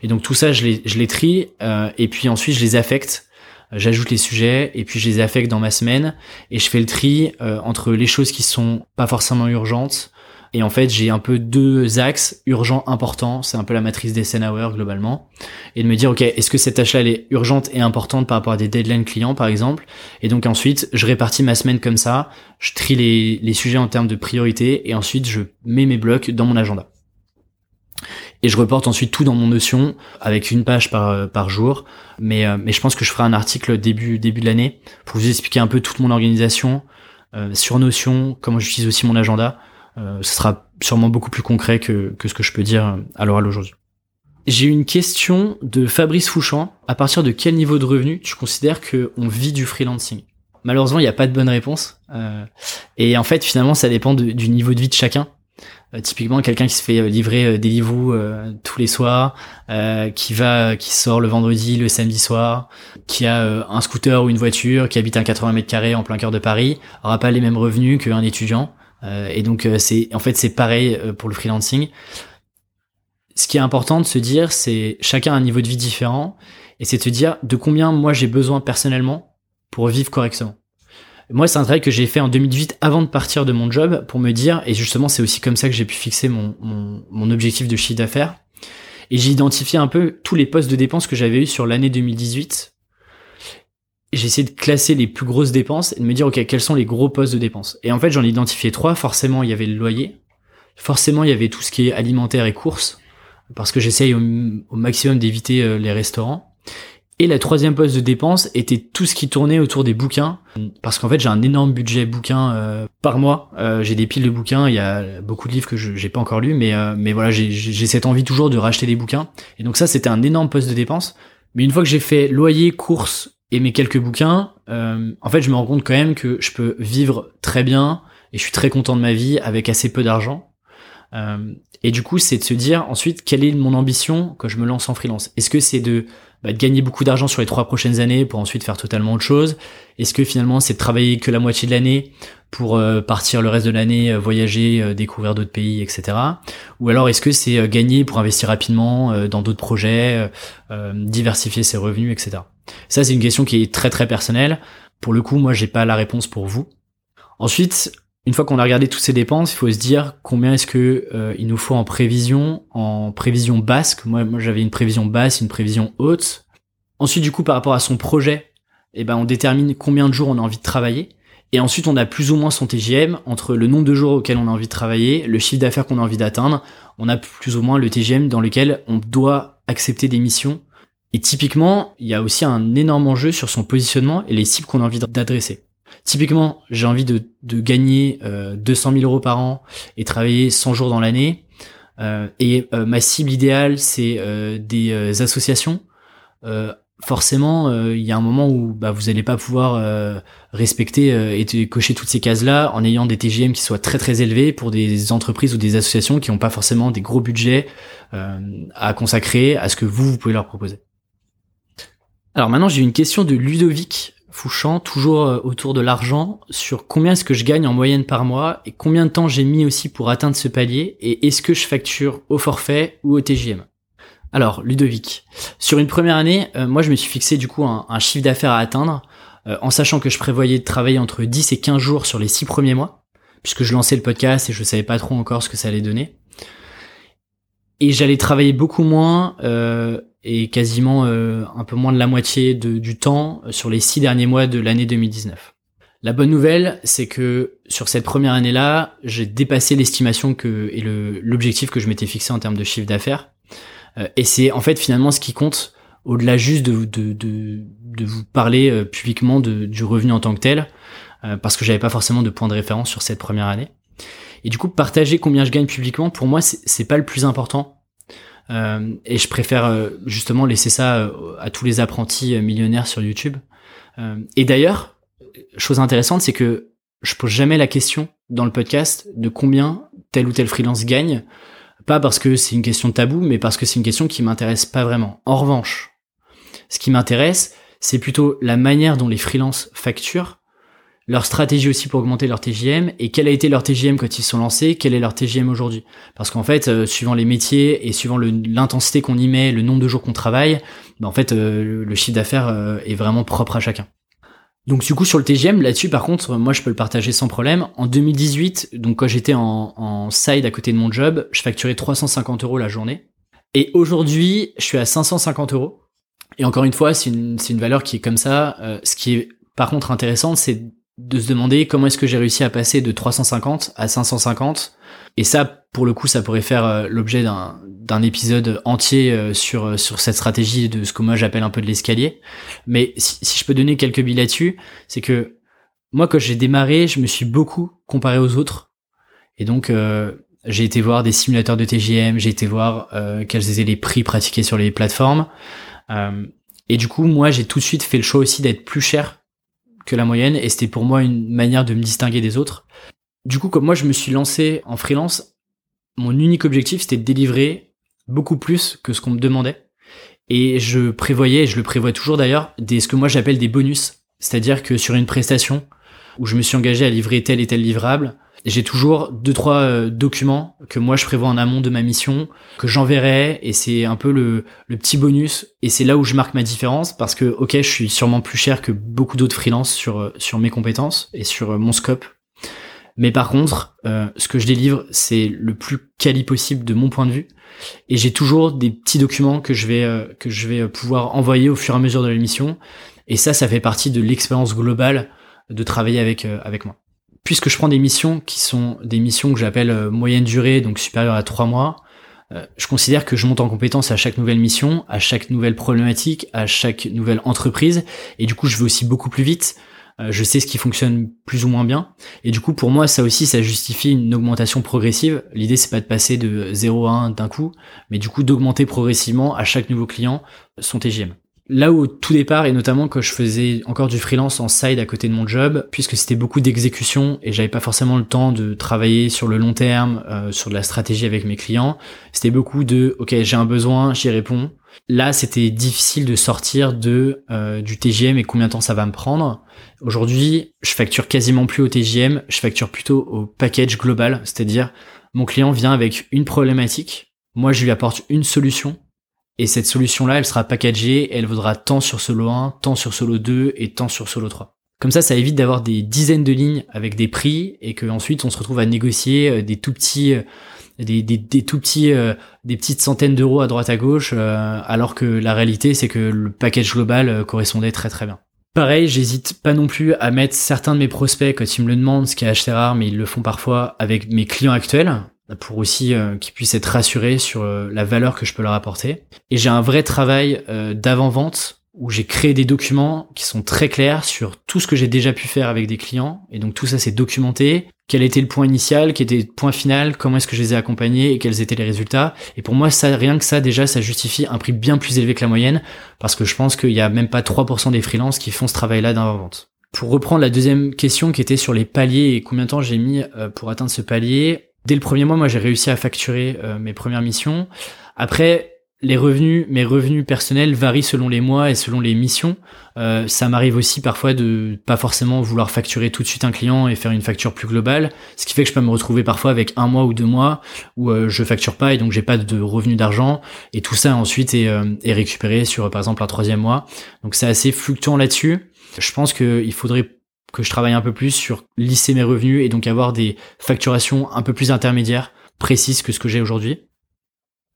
Et donc tout ça, je les, je les trie et puis ensuite je les affecte j'ajoute les sujets et puis je les affecte dans ma semaine et je fais le tri euh, entre les choses qui sont pas forcément urgentes. Et en fait j'ai un peu deux axes urgents importants. C'est un peu la matrice des Hour globalement. Et de me dire ok est-ce que cette tâche là elle est urgente et importante par rapport à des deadlines clients par exemple? Et donc ensuite je répartis ma semaine comme ça. Je trie les, les sujets en termes de priorité et ensuite je mets mes blocs dans mon agenda et je reporte ensuite tout dans mon Notion avec une page par, euh, par jour. Mais, euh, mais je pense que je ferai un article début, début de l'année pour vous expliquer un peu toute mon organisation euh, sur Notion, comment j'utilise aussi mon agenda. ce sera sûrement beaucoup plus concret que, que ce que je peux dire à l'oral aujourd'hui. J'ai une question de Fabrice Fouchant. À partir de quel niveau de revenu tu considères qu'on vit du freelancing? Malheureusement, il n'y a pas de bonne réponse. et en fait, finalement, ça dépend du niveau de vie de chacun. Euh, typiquement quelqu'un qui se fait euh, livrer euh, des livres tous les soirs, qui va, qui sort le vendredi, le samedi soir, qui a un scooter ou une voiture, qui habite un 80 mètres carrés en plein cœur de Paris, aura pas les mêmes revenus qu'un étudiant. et donc c'est, en fait, c'est pareil pour le freelancing. Ce qui est important de se dire, c'est chacun a un niveau de vie différent, et c'est de se dire de combien moi j'ai besoin personnellement pour vivre correctement. Moi, c'est un travail que j'ai fait en 2018 avant de partir de mon job pour me dire, et justement, c'est aussi comme ça que j'ai pu fixer mon, mon, objectif de chiffre d'affaires. Et j'ai identifié un peu tous les postes de dépenses que j'avais eu sur l'année 2018. J'ai essayé de classer les plus grosses dépenses et de me dire, OK, quels sont les gros postes de dépenses? Et en fait, j'en ai identifié trois. Forcément, il y avait le loyer. Forcément, il y avait tout ce qui est alimentaire et courses. Parce que j'essaye au, au maximum d'éviter euh, les restaurants. Et la troisième poste de dépense était tout ce qui tournait autour des bouquins, parce qu'en fait j'ai un énorme budget bouquin euh, par mois. Euh, j'ai des piles de bouquins, il y a beaucoup de livres que je j'ai pas encore lus, mais euh, mais voilà j'ai cette envie toujours de racheter des bouquins. Et donc ça c'était un énorme poste de dépense. Mais une fois que j'ai fait loyer, courses et mes quelques bouquins, en fait je me rends compte quand même que je peux vivre très bien et je suis très content de ma vie avec assez peu d'argent. et du coup c'est de se dire ensuite quelle est mon ambition quand je me lance en freelance? Est-ce que c'est de bah, de gagner beaucoup d'argent sur les trois prochaines années pour ensuite faire totalement autre chose Est-ce que finalement c'est de travailler que la moitié de l'année pour euh, partir le reste de l'année, euh, voyager, euh, découvrir d'autres pays, etc. Ou alors est-ce que c'est gagner pour investir rapidement dans d'autres projets, diversifier ses revenus, etc. Ça c'est une question qui est très très personnelle. Pour le coup, moi j'ai pas la réponse pour vous. Ensuite, une fois qu'on a regardé toutes ces dépenses, il faut se dire combien est-ce que euh, il nous faut en prévision, en prévision basse. Moi, j'avais une prévision basse, une prévision haute. Ensuite, du coup, par rapport à son projet, eh ben, on détermine combien de jours on a envie de travailler. Et ensuite, on a plus ou moins son TGM entre le nombre de jours auxquels on a envie de travailler, le chiffre d'affaires qu'on a envie d'atteindre. On a plus ou moins le TGM dans lequel on doit accepter des missions. Et typiquement, il y a aussi un énorme enjeu sur son positionnement et les cibles qu'on a envie d'adresser. Typiquement, j'ai envie de, gagner euh, 200 000 euros par an et travailler 100 jours dans l'année. Euh, et euh, ma cible idéale, c'est euh, des associations. forcément, il y a un moment où bah, vous n'allez pas pouvoir respecter et cocher toutes ces cases-là en ayant des TGM qui soient très très élevés pour des entreprises ou des associations qui n'ont pas forcément des gros budgets à consacrer à ce que vous, vous pouvez leur proposer. Alors maintenant, j'ai une question de Ludovic Fouchant, toujours euh, autour de l'argent, sur combien est-ce que je gagne en moyenne par mois et combien de temps j'ai mis aussi pour atteindre ce palier et est-ce que je facture au forfait ou au TGM. Alors, Ludovic, sur une première année, euh, moi je me suis fixé du coup un, chiffre d'affaires à atteindre euh, en sachant que je prévoyais de travailler entre 10 et 15 jours sur les 6 premiers mois puisque je lançais le podcast et je savais pas trop encore ce que ça allait donner. Et j'allais travailler beaucoup moins et quasiment euh, un peu moins de la moitié du temps sur les six derniers mois de l'année 2019. La bonne nouvelle, c'est que sur cette première année-là, j'ai dépassé l'estimation que et l'objectif que je m'étais fixé en termes de chiffre d'affaires. Euh, et c'est en fait finalement ce qui compte au-delà juste de, de, de, de, vous parler euh, publiquement de, du revenu en tant que tel, parce que j'avais pas forcément de point de référence sur cette première année. Et du coup, partager combien je gagne publiquement, pour moi, c'est pas le plus important. Euh, et je préfère euh, justement laisser ça euh, à tous les apprentis millionnaires sur YouTube. et d'ailleurs, chose intéressante, c'est que je pose jamais la question dans le podcast de combien tel ou tel freelance gagne. Pas parce que c'est une question de tabou, mais parce que c'est une question qui m'intéresse pas vraiment. En revanche, ce qui m'intéresse, c'est plutôt la manière dont les freelances facturent leur stratégie aussi pour augmenter leur TGM et quel a été leur TGM quand ils sont lancés, quel est leur TGM aujourd'hui. Parce qu'en fait, euh, suivant les métiers et suivant l'intensité qu'on y met, le nombre de jours qu'on travaille, bah, en fait, euh, le chiffre d'affaires euh, est vraiment propre à chacun. Donc du coup sur le TGM, là-dessus par contre, moi je peux le partager sans problème. En 2018, donc quand j'étais en, en side à côté de mon job, je facturais 350 euros la journée. Et aujourd'hui, je suis à 550 euros. Et encore une fois, c'est une, une, valeur qui est comme ça. ce qui est par contre intéressant, c'est de se demander comment est-ce que j'ai réussi à passer de 350 à 550. Et ça, pour le coup, ça pourrait faire euh, l'objet d'un, d'un épisode entier euh, sur, euh, sur cette stratégie de ce que moi j'appelle un peu de l'escalier. Mais si, je peux donner quelques billes là-dessus, c'est que moi, quand j'ai démarré, je me suis beaucoup comparé aux autres. Et donc, j'ai été voir des simulateurs de TGM, j'ai été voir quels étaient les prix pratiqués sur les plateformes. et du coup, moi, j'ai tout de suite fait le choix aussi d'être plus cher que la moyenne et c'était pour moi une manière de me distinguer des autres. Du coup, comme moi je me suis lancé en freelance, mon unique objectif c'était de délivrer beaucoup plus que ce qu'on me demandait. Et je prévoyais, et je le prévois toujours d'ailleurs, des ce que moi j'appelle des bonus. C'est-à-dire que sur une prestation où je me suis engagé à livrer tel et tel livrable, j'ai toujours deux trois euh, documents que moi je prévois en amont de ma mission que j'enverrai et c'est un peu le, petit bonus et c'est là où je marque ma différence parce que ok je suis sûrement plus cher que beaucoup d'autres freelances sur euh, sur mes compétences et sur euh, mon scope. Mais par contre ce que je délivre c'est le plus quali possible de mon point de vue et j'ai toujours des petits documents que je vais que je vais pouvoir envoyer au fur et à mesure de la mission et ça ça fait partie de l'expérience globale de travailler avec avec moi puisque je prends des missions qui sont des missions que j'appelle euh, moyenne durée, donc supérieures à trois mois, Euh, je considère que je monte en compétence à chaque nouvelle mission, à chaque nouvelle problématique, à chaque nouvelle entreprise, et du coup je vais aussi beaucoup plus vite. Euh, je sais ce qui fonctionne plus ou moins bien, et du coup pour moi ça aussi ça justifie une augmentation progressive. L'idée c'est pas de passer de 0 à 1 d'un coup, mais du coup d'augmenter progressivement à chaque nouveau client son TGM là où au tout départ, et notamment quand je faisais encore du freelance en side à côté de mon job, puisque c'était beaucoup d'exécution et j'avais pas forcément le temps de travailler sur le long terme, euh, sur de la stratégie avec mes clients, c'était beaucoup de ok j'ai un besoin, j'y réponds. Là, c'était difficile de sortir de euh, du TGM et combien de temps ça va me prendre. Aujourd'hui, je facture quasiment plus au TGM, je facture plutôt au package global, c'est-à-dire mon client vient avec une problématique, moi je lui apporte une solution et cette solution-là, elle sera packagée, elle vaudra tant sur solo 1, tant sur solo 2 et tant sur solo 3. Comme ça, ça évite d'avoir des dizaines de lignes avec des prix et que ensuite on se retrouve à négocier euh, des tout petits, euh, des, tout petits, euh, des petites centaines d'euros à droite à gauche, alors que la réalité c'est que le package global correspondait très très bien. Pareil, j'hésite pas non plus à mettre certains de mes prospects quand ils me le demandent, ce qui est assez rare, mais ils le font parfois avec mes clients actuels pour aussi euh, qu'ils puissent être rassurés sur euh, la valeur que je peux leur apporter. Et j'ai un vrai travail euh, d'avant-vente où j'ai créé des documents qui sont très clairs sur tout ce que j'ai déjà pu faire avec des clients. Et donc tout ça c'est documenté. Quel était le point initial, quel était le point final, comment est-ce que je les ai accompagnés et quels étaient les résultats. Et pour moi, rien que ça, déjà, ça justifie un prix bien plus élevé que la moyenne, parce que je pense qu'il y a même pas 3% des freelances qui font ce travail-là d'avant-vente. Pour reprendre la deuxième question qui était sur les paliers et combien de temps j'ai mis pour atteindre ce palier, dès le premier mois, moi, j'ai réussi à facturer euh, mes premières missions. Après, les revenus, mes revenus personnels varient selon les mois et selon les missions. Euh, ça m'arrive aussi parfois de pas forcément vouloir facturer tout de suite un client et faire une facture plus globale, ce qui fait que je peux me retrouver parfois avec un mois ou deux mois où euh, je facture pas et donc j'ai pas de revenus d'argent et tout ça ensuite est, est récupéré sur par exemple un troisième mois. Donc c'est assez fluctuant là-dessus. Je pense qu'il faudrait que je travaille un peu plus sur lisser mes revenus et donc avoir des facturations un peu plus intermédiaires, précises que ce que j'ai aujourd'hui.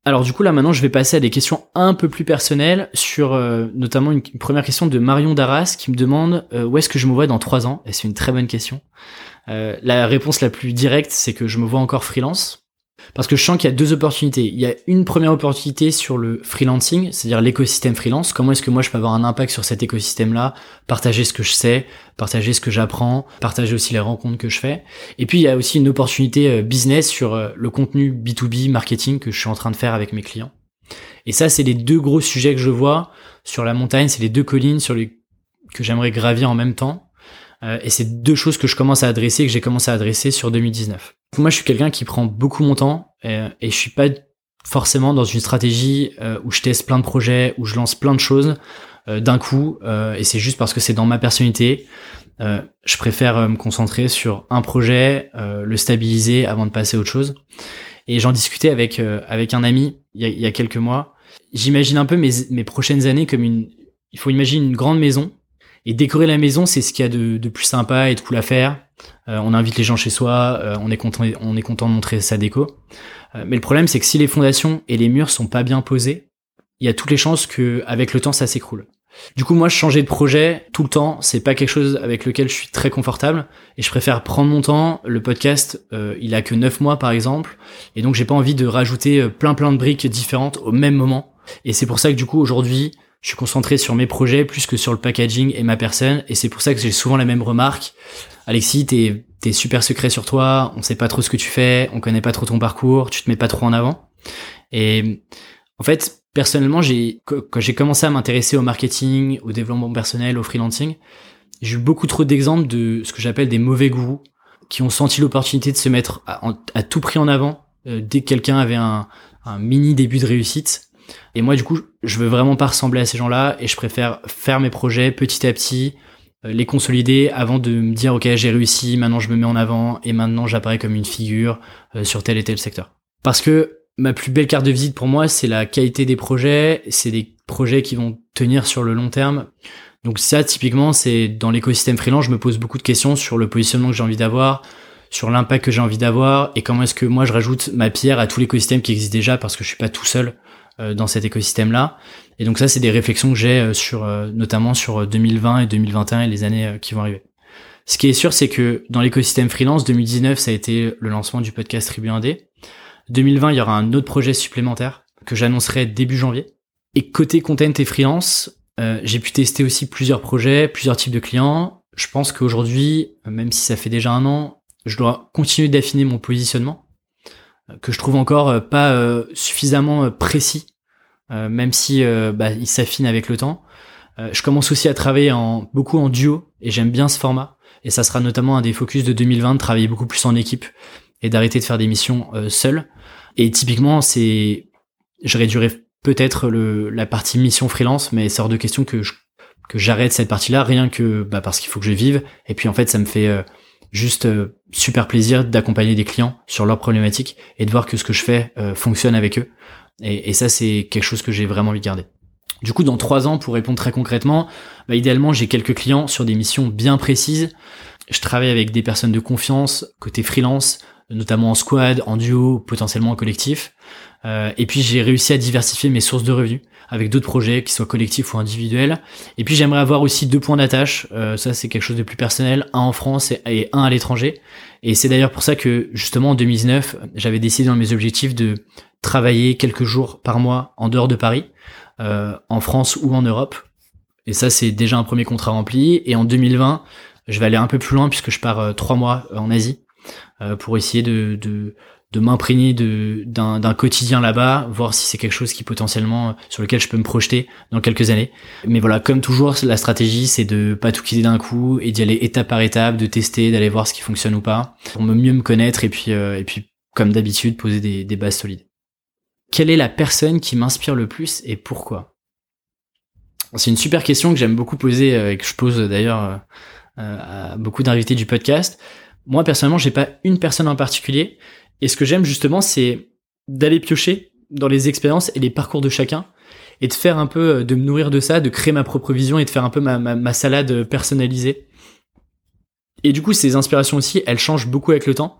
Alors du coup là maintenant je vais passer à des questions un peu plus personnelles sur euh, notamment une, première question de Marion Darras qui me demande euh, où est-ce que je me vois dans trois ans? Et c'est une très bonne question. Euh, la réponse la plus directe c'est que je me vois encore freelance parce que je sens qu'il y a deux opportunités. Il y a une première opportunité sur le freelancing, c'est-à-dire l'écosystème freelance. Comment est-ce que moi je peux avoir un impact sur cet écosystème-là, partager ce que je sais, partager ce que j'apprends, partager aussi les rencontres que je fais. Et puis il y a aussi une opportunité euh, business sur euh, le contenu B2B marketing que je suis en train de faire avec mes clients. Et ça, c'est les deux gros sujets que je vois sur la montagne, c'est les deux collines sur les que j'aimerais gravir en même temps. Euh, et c'est deux choses que je commence à adresser, que j'ai commencé à adresser sur 2019. Moi, je suis quelqu'un qui prend beaucoup mon temps et, et je suis pas forcément dans une stratégie euh, où je teste plein de projets, où je lance plein de choses euh, d'un coup. et c'est juste parce que c'est dans ma personnalité. je préfère me concentrer sur un projet, le stabiliser avant de passer à autre chose. Et j'en discutais avec avec un ami il y a, il y a quelques mois. J'imagine un peu mes, mes prochaines années comme une. Il faut imaginer une grande maison et décorer la maison, c'est ce qu'il y a de, plus sympa et de cool à faire. Euh, on invite les gens chez soi, euh, on est content, on est content de montrer sa déco. Euh, mais le problème, c'est que si les fondations et les murs sont pas bien posés, il y a toutes les chances que, avec le temps, ça s'écroule. Du coup, moi, changer de projet tout le temps, c'est pas quelque chose avec lequel je suis très confortable, et je préfère prendre mon temps. Le podcast, il a que 9 mois, par exemple, et donc j'ai pas envie de rajouter plein plein de briques différentes au même moment. Et c'est pour ça que du coup, aujourd'hui, je suis concentré sur mes projets plus que sur le packaging et ma personne. Et c'est pour ça que j'ai souvent la même remarque. Alexis, t'es es super secret sur toi, on sait pas trop ce que tu fais, on connaît pas trop ton parcours, tu te mets pas trop en avant. Et en fait, personnellement, j'ai quand j'ai commencé à m'intéresser au marketing, au développement personnel, au freelancing, j'ai eu beaucoup trop d'exemples de ce que j'appelle des mauvais goûts qui ont senti l'opportunité de se mettre à, tout prix en avant euh, dès que quelqu'un avait un mini début de réussite et moi, du coup, je veux vraiment pas ressembler à ces gens-là et je préfère faire mes projets petit à petit, euh, les consolider avant de me dire, OK, j'ai réussi, maintenant je me mets en avant et maintenant j'apparais comme une figure euh, sur tel et tel secteur. Parce que ma plus belle carte de visite pour moi, c'est la qualité des projets, c'est des projets qui vont tenir sur le long terme. Donc ça, typiquement, c'est dans l'écosystème freelance, je me pose beaucoup de questions sur le positionnement que j'ai envie d'avoir, sur l'impact que j'ai envie d'avoir et comment est-ce que moi je rajoute ma pierre à tout l'écosystème qui existe déjà parce que je suis pas tout seul dans cet écosystème-là. Et donc ça, c'est des réflexions que j'ai euh, sur, euh, notamment sur 2020 et 2021 et les années qui vont arriver. Ce qui est sûr, c'est que dans l'écosystème freelance, 2019, ça a été le lancement du podcast Tribu 1D. 2020, il y aura un autre projet supplémentaire que j'annoncerai début janvier. Et côté content et freelance, euh, j'ai pu tester aussi plusieurs projets, plusieurs types de clients. Je pense qu'aujourd'hui, même si ça fait déjà un an, je dois continuer d'affiner mon positionnement, euh, que je trouve encore euh, pas suffisamment précis, même si bah, il s'affine avec le temps. je commence aussi à travailler beaucoup en duo et j'aime bien ce format. Et ça sera notamment un des focus de 2020, de travailler beaucoup plus en équipe et d'arrêter de faire des missions seul. Et typiquement, c'est, je réduirai peut-être la partie mission freelance, mais c'est hors de question que j'arrête cette partie-là, rien que bah, parce qu'il faut que je vive. Et puis en fait, ça me fait euh, juste euh, super plaisir d'accompagner des clients sur leurs problématiques et de voir que ce que je fais euh, fonctionne avec eux. Et, ça, c'est quelque chose que j'ai vraiment envie de garder. Du coup, dans trois ans, pour répondre très concrètement, bah, idéalement, j'ai quelques clients sur des missions bien précises. Je travaille avec des personnes de confiance, côté freelance, notamment en squad, en duo, potentiellement en collectif. Euh, et puis j'ai réussi à diversifier mes sources de revenus avec d'autres projets, qui soient collectifs ou individuels. Et puis j'aimerais avoir aussi deux points d'attache. Euh, ça c'est quelque chose de plus personnel, un en France et, un à l'étranger. Et c'est d'ailleurs pour ça que justement en 2019, j'avais décidé dans mes objectifs de travailler quelques jours par mois en dehors de Paris, euh, en France ou en Europe. Et ça c'est déjà un premier contrat rempli. Et en 2020, je vais aller un peu plus loin puisque je pars trois mois en Asie pour essayer de de m'imprégner d'un quotidien là-bas, voir si c'est quelque chose qui potentiellement sur lequel je peux me projeter dans quelques années. Mais voilà, comme toujours, la stratégie c'est de pas tout quitter d'un coup et d'y aller étape par étape, de tester, d'aller voir ce qui fonctionne ou pas, pour mieux me connaître et puis euh, et puis comme d'habitude poser des, des bases solides. Quelle est la personne qui m'inspire le plus et pourquoi? C'est une super question que j'aime beaucoup poser euh, et que je pose d'ailleurs euh, à beaucoup d'invités du podcast. Moi personnellement, j'ai pas une personne en particulier et ce que j'aime justement, c'est d'aller piocher dans les expériences et les parcours de chacun et de faire un peu, euh, de me nourrir de ça, de créer ma propre vision et de faire un peu ma, salade personnalisée. Et du coup, ces inspirations aussi, elles changent beaucoup avec le temps.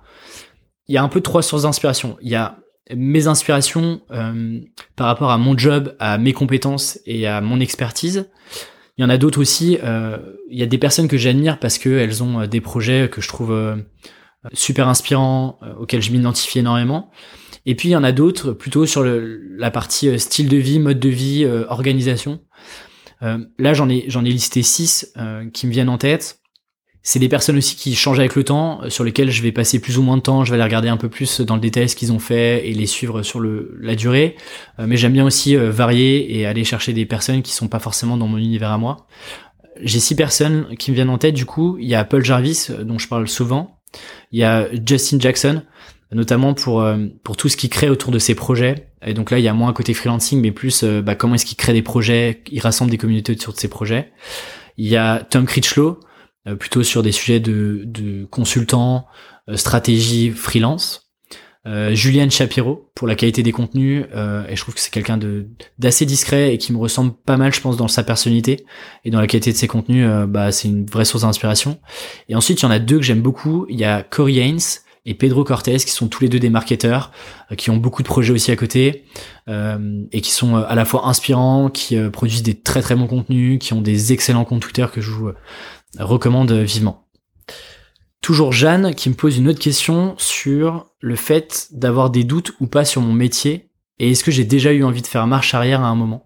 Il y a un peu trois sources d'inspiration. Il y a mes inspirations euh, par rapport à mon job, à mes compétences et à mon expertise. Il y en a d'autres aussi. Euh, il y a des personnes que j'admire parce qu'elles ont des projets que je trouve super inspirant, euh, auquel je m'identifie énormément. Et puis il y en a d'autres plutôt sur le, la partie euh, style de vie, mode de vie, euh, organisation. là j'en ai j'en ai listé six qui me viennent en tête. C'est des personnes aussi qui changent avec le temps, sur lesquelles je vais passer plus ou moins de temps, je vais les regarder un peu plus dans le détail ce qu'ils ont fait et les suivre sur le, la durée. mais j'aime bien aussi varier et aller chercher des personnes qui sont pas forcément dans mon univers à moi. J'ai six personnes qui me viennent en tête du coup. Il y a Paul Jarvis, dont je parle souvent, il y a Justin Jackson, notamment pour euh, pour tout ce qu'il crée autour de ses projets. Et donc là, il y a moins un côté freelancing, mais plus euh, bah, comment est-ce qu'il crée des projets, il rassemble des communautés autour de ses projets. Il y a Tom Critchlow, euh, plutôt sur des sujets de, de consultant, stratégie, freelance. Euh, Juliane Shapiro pour la qualité des contenus euh, et je trouve que c'est quelqu'un de d'assez discret et qui me ressemble pas mal je pense dans sa personnalité et dans la qualité de ses contenus euh, bah c'est une vraie source d'inspiration. Et ensuite il y en a deux que j'aime beaucoup. Il y a Corey Haynes et Pedro Cortés qui sont tous les deux des marketeurs qui ont beaucoup de projets aussi à côté et qui sont à la fois inspirants qui produisent des très très bons contenus qui ont des excellents comptes Twitter que je vous recommande vivement Toujours Jeanne qui me pose une autre question sur le fait d'avoir des doutes ou pas sur mon métier et est-ce que j'ai déjà eu envie de faire marche arrière à un moment?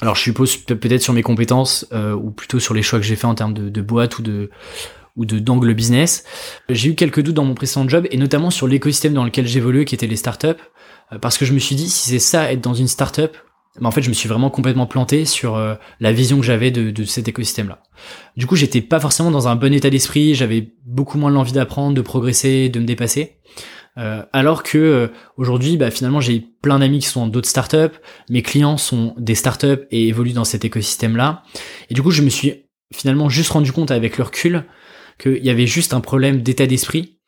Alors je suppose peut-être sur mes compétences euh, ou plutôt sur les choix que j'ai fait en termes de, boîte ou de ou de d'angle business. J'ai eu quelques doutes dans mon précédent job et notamment sur l'écosystème dans lequel j'évoluais qui était les startups euh, parce que je me suis dit si c'est ça être dans une startup mais en fait, je me suis vraiment complètement planté sur euh, la vision que j'avais de, cet écosystème-là. Du coup, j'étais pas forcément dans un bon état d'esprit, j'avais beaucoup moins l'envie d'apprendre, de progresser, de me dépasser. Euh, alors que euh, aujourd'hui, bah, finalement, j'ai plein d'amis qui sont dans d'autres startups, mes clients sont des startups et évoluent dans cet écosystème-là. Et du coup, je me suis finalement juste rendu compte avec le recul qu'il y avait juste un problème d'état d'esprit